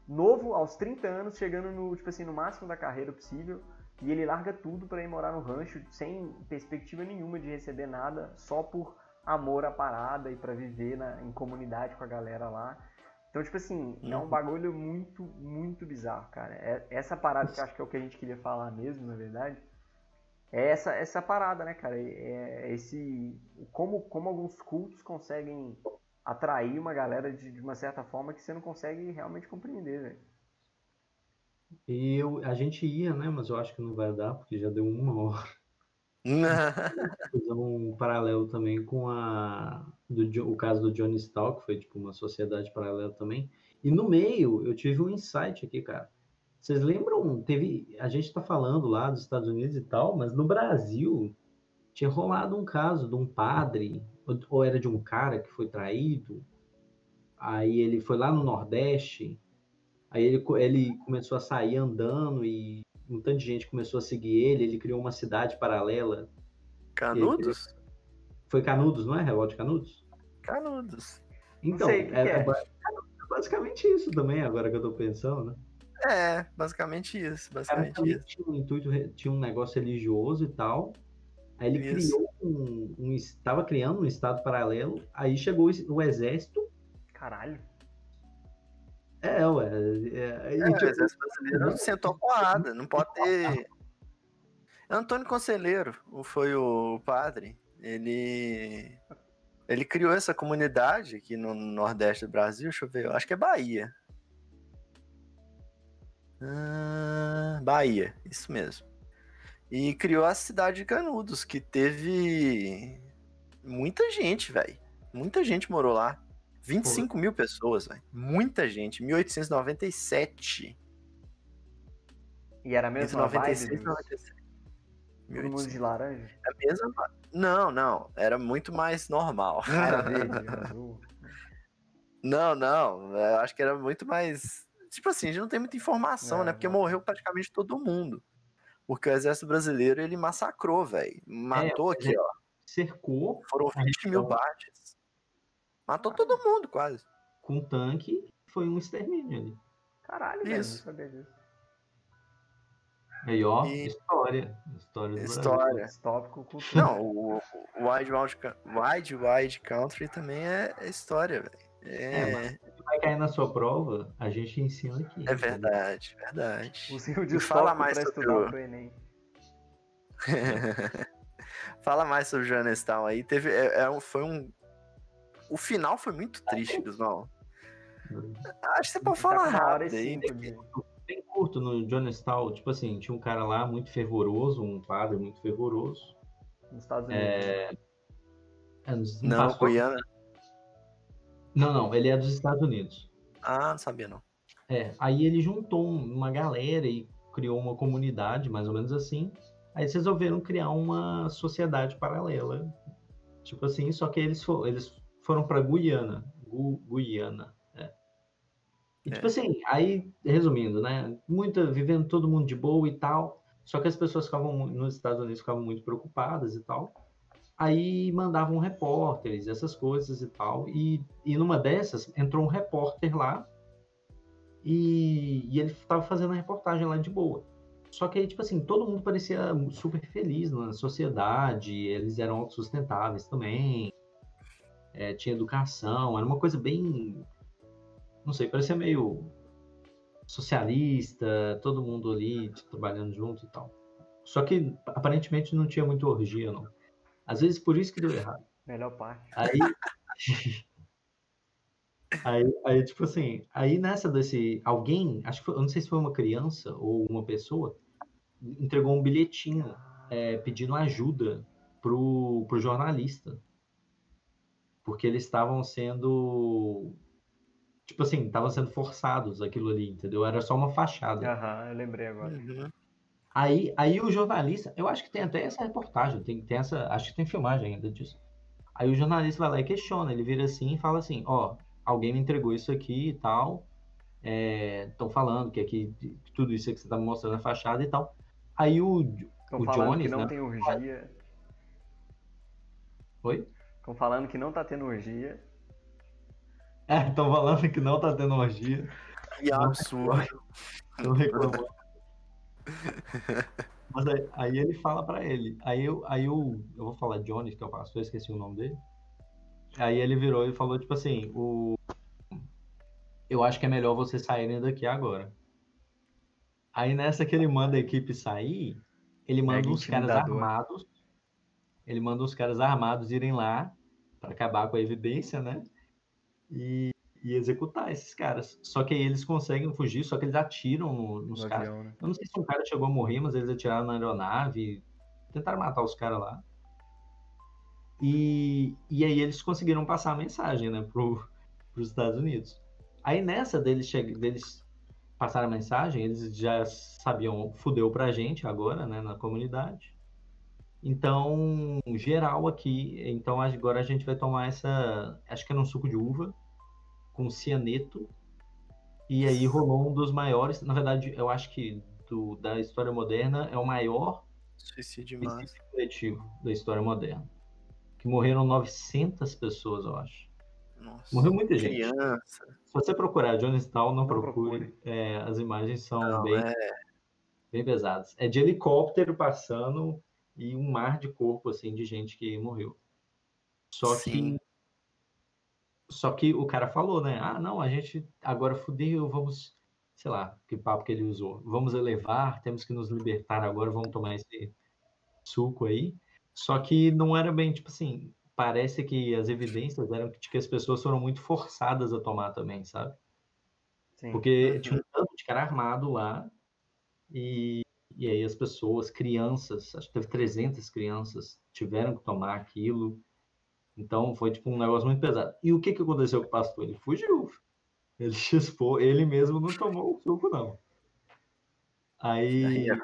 novo, aos 30 anos, chegando no, tipo assim, no máximo da carreira possível, e ele larga tudo para ir morar no rancho, sem perspectiva nenhuma de receber nada, só por amor à parada e para viver na, em comunidade com a galera lá. Então, tipo assim, é um uhum. bagulho muito, muito bizarro, cara. É, essa parada que eu acho que é o que a gente queria falar mesmo, na verdade, é essa, essa parada, né, cara? É, esse. Como, como alguns cultos conseguem atrair uma galera de, de uma certa forma que você não consegue realmente compreender, velho. E eu, a gente ia, né? Mas eu acho que não vai dar, porque já deu uma hora. [laughs] Um paralelo também com a do, o caso do Johnny Stahl, que foi tipo uma sociedade paralela também. E no meio eu tive um insight aqui, cara. Vocês lembram? Teve. A gente está falando lá dos Estados Unidos e tal, mas no Brasil tinha rolado um caso de um padre, ou era de um cara que foi traído. Aí ele foi lá no Nordeste, aí ele, ele começou a sair andando e um tanto de gente começou a seguir ele. Ele criou uma cidade paralela. Canudos? Foi Canudos, não é? Revolta de Canudos? Canudos. Então, é, é. é basicamente isso também, agora que eu tô pensando, né? É, basicamente isso. Basicamente cara, isso. Tinha um intuito, tinha um negócio religioso e tal. Aí ele isso. criou um, um. Estava criando um estado paralelo. Aí chegou o exército. Caralho. É, ué. É, é, é, o exército brasileiro não sentou porrada. Não pode [laughs] ter. Antônio Conselheiro foi o padre. Ele. Ele criou essa comunidade aqui no Nordeste do Brasil. Deixa eu ver. Eu acho que é Bahia. Ah, Bahia, isso mesmo. E criou a cidade de Canudos, que teve muita gente, velho. Muita gente morou lá. 25 Pô. mil pessoas, velho. Muita gente. 1897. E era mesmo 96, 97. Todo mundo de laranja? É a mesma... Não, não. Era muito mais normal. Era [laughs] verde, azul. Não, não. Eu acho que era muito mais tipo assim, a gente não tem muita informação, é, né? Porque morreu praticamente todo mundo. Porque o exército brasileiro, ele massacrou, velho. Matou é, aqui, ó. Cercou. Foram 20 mil bates. Matou ah, todo mundo, quase. Com tanque, foi um extermínio ali. Caralho, Isso. Velho, não sabia disso. Aí, ó, e... história. História do História. Tópico cultural. Não, o, o Wide, Wide Wide Country também é, é história, velho. É, é vai cair na sua prova, a gente ensina aqui. É verdade, verdade. O seu de fala mais estudar o Enem. [laughs] Fala mais sobre Jonestown aí. Teve, é, é, foi um. O final foi muito triste, Gusmão. Acho que você pode Tá falar hora rápido aí. Bem curto no Jonestown, tipo assim, tinha um cara lá muito fervoroso, um padre muito fervoroso. nos Estados Unidos. É, é, nos- Não, Goiânia. Não, não, ele é dos Estados Unidos. Ah, não sabia não. É, aí ele juntou um- uma galera e criou uma comunidade, mais ou menos assim. Aí eles resolveram criar uma sociedade paralela. Tipo assim, só que eles, fo- eles foram para Guiana. Gu- Guiana. é. E tipo É. assim, aí, resumindo, né? Muita, vivendo todo mundo de boa e tal. Só que as pessoas ficavam, nos Estados Unidos ficavam muito preocupadas e tal. Aí mandavam repórteres, essas coisas e tal. E, e numa dessas, entrou um repórter lá e, e ele estava fazendo a reportagem lá de boa. Só que aí, tipo assim, todo mundo parecia super feliz na sociedade, eles eram autossustentáveis também, é, tinha educação, era uma coisa bem. Não sei, parecia meio socialista, todo mundo ali trabalhando junto e tal. Só que aparentemente não tinha muita orgia, não. Às vezes por isso que deu errado. Melhor parte. Aí. [laughs] aí, aí, tipo assim, aí nessa desse. Alguém, acho que foi, eu não sei se foi uma criança ou uma pessoa, entregou um bilhetinho é, pedindo ajuda pro, pro jornalista. Porque eles estavam sendo. Tipo assim, estavam sendo forçados aquilo ali, entendeu? Era só uma fachada. Aham, eu lembrei agora. Uhum. Aí, aí o jornalista, eu acho que tem até essa reportagem, tem, tem essa, acho que tem filmagem ainda disso. Aí o jornalista vai lá e questiona, ele vira assim e fala assim, ó, alguém me entregou isso aqui e tal, estão falando que aqui tudo isso que você tá me mostrando é fachada e tal. Aí o, Estão o falando Jones, que não né? tem orgia. Oi? Estão falando que não tá tendo orgia. É, estão falando que não tá tendo orgia, Que absurdo. não reclamando. [laughs] Mas aí, aí ele fala pra ele. Aí eu, aí eu, eu vou falar Jones, que é o pastor, esqueci o nome dele. Aí ele virou e falou, tipo assim, o... eu acho que é melhor vocês saírem daqui agora. Aí nessa que ele manda a equipe sair, ele manda Mega uns caras armados. Ele manda uns caras armados irem lá pra acabar com a evidência, né? E, e executar esses caras. Só que aí eles conseguem fugir, só que eles atiram no- nos No caras. avião, né? Eu não sei se um cara chegou a morrer, mas eles atiraram na aeronave, tentaram matar os caras lá. E, e aí eles conseguiram passar a mensagem, né, pro, pros Estados Unidos. Aí nessa deles, deles passar a mensagem, eles já sabiam, fudeu pra gente agora, né, na comunidade. Então, geral aqui, então agora a gente vai tomar essa, acho que era um suco de uva com cianeto. E aí rolou um dos maiores, na verdade, eu acho que do, da história moderna é o maior Suicídio suicídio coletivo da história moderna. Que morreram 900 pessoas, eu acho. Nossa. Morreu muita gente. Criança. Se você procurar Jonestown, não, Não procure. procure. É, as imagens são Não, bem, é. bem pesadas. É de helicóptero passando e um mar de corpo assim de gente que morreu. Só Sim. Só que o cara falou, né? Ah, não, a gente agora fudeu, vamos, sei lá, que papo que ele usou. Vamos elevar, temos que nos libertar agora, vamos tomar esse suco aí. Só que não era bem, tipo assim, parece que as evidências eram de que as pessoas foram muito forçadas a tomar também, sabe? Sim. Porque tinha um tanto de cara armado lá, e, e aí as pessoas, crianças, acho que teve 300 crianças, tiveram que tomar aquilo. Então foi tipo um negócio muito pesado. E o que, que aconteceu com o pastor? Ele fugiu. Ele [laughs] chispou, ele mesmo não tomou o suco, não. Aí, Aí é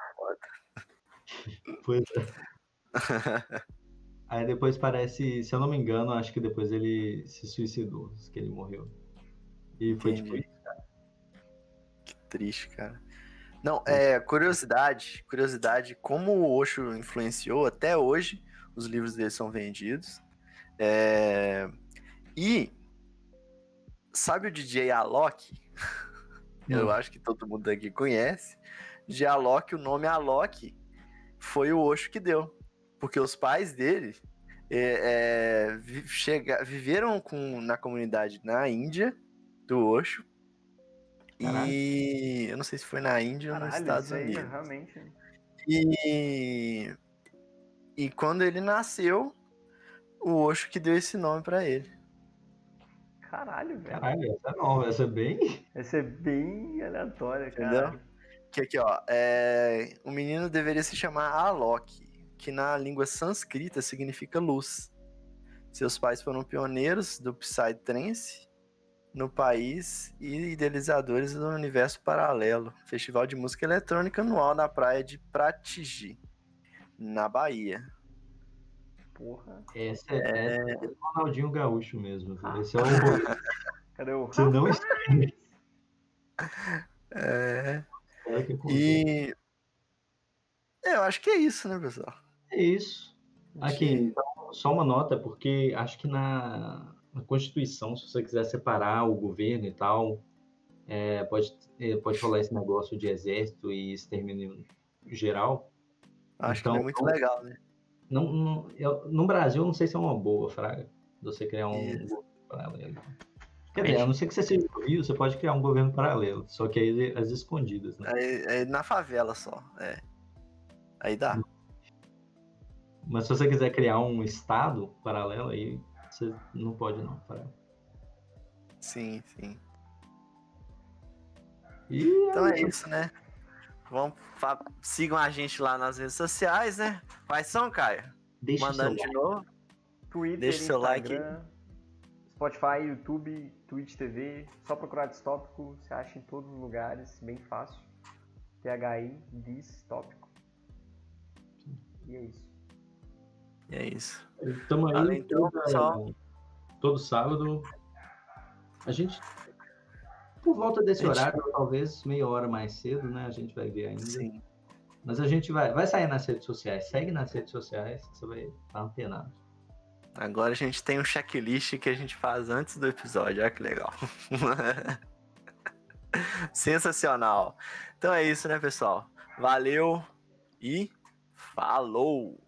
[laughs] pois é. Aí depois parece, se eu não me engano, acho que depois ele se suicidou, que ele morreu. E foi tipo Entendi. Que triste, cara. Não, é, curiosidade, curiosidade, como o Osho influenciou, até hoje os livros dele são vendidos. É, e sabe o DJ Alok? [laughs] Eu Não. acho que todo mundo aqui conhece. DJ Alok, o nome Alok foi o Osho que deu. Porque os pais dele é, é, vi- chega- viveram com, na comunidade na Índia do Osho. Caralho. E eu não sei se foi na Índia ou nos Caralho, Estados aí, Unidos. realmente. E E quando ele nasceu, o Osho que deu esse nome para ele. Caralho, velho. Caralho, essa é nova, essa é bem. Essa é bem aleatória, Entendeu? cara. Que aqui, ó, é... o menino deveria se chamar Alok, que na língua sânscrita significa luz. Seus pais foram pioneiros do Psytrance no país e idealizadores do Universo Paralelo, festival de música eletrônica anual na praia de Pratigi, na Bahia. Porra. Essa é, essa é o Ronaldinho Gaúcho mesmo. Ah. Esse é o. [laughs] Cadê o. Você não [laughs] É, espera que aconteça. e É, eu acho que é isso, né, pessoal? É isso. Aqui, então, só uma nota, porque acho que na, na Constituição, se você quiser separar o governo e tal, é, pode, é, pode rolar esse negócio de exército e extermínio geral. Acho Então, que é muito legal, né? Não, não- eu- no Brasil, não sei se é uma boa, Fraga, você criar um Isso. governo paralelo. Quer dizer, a não ser que você seja do Rio, você pode criar um governo paralelo, só que aí as escondidas, né? É, é na favela só, é. Aí dá. Mas se você quiser criar um estado paralelo, aí você não pode não, Fraga. Sim, sim. E Então é isso, né? Vamos, fa- sigam a gente lá nas redes sociais, né? Quais são, Caio? deixa Mandando seu de novo. Twitter, Deixa seu like. Spotify, YouTube, Twitch TV. Só procurar Distópico, você acha em todos os lugares, bem fácil. THI, Distópico. E é isso. E é isso. Estamos aí Além pessoal. todo sábado. A gente, por volta desse gente- horário, talvez meia hora mais cedo, né? A gente vai ver ainda. Sim. Mas a gente vai, vai sair nas redes sociais. Segue nas redes sociais, que você vai estar antenado. Agora a gente tem um checklist que a gente faz antes do episódio. Olha que legal. [laughs] Sensacional. Então é isso, né, pessoal? Valeu e falou!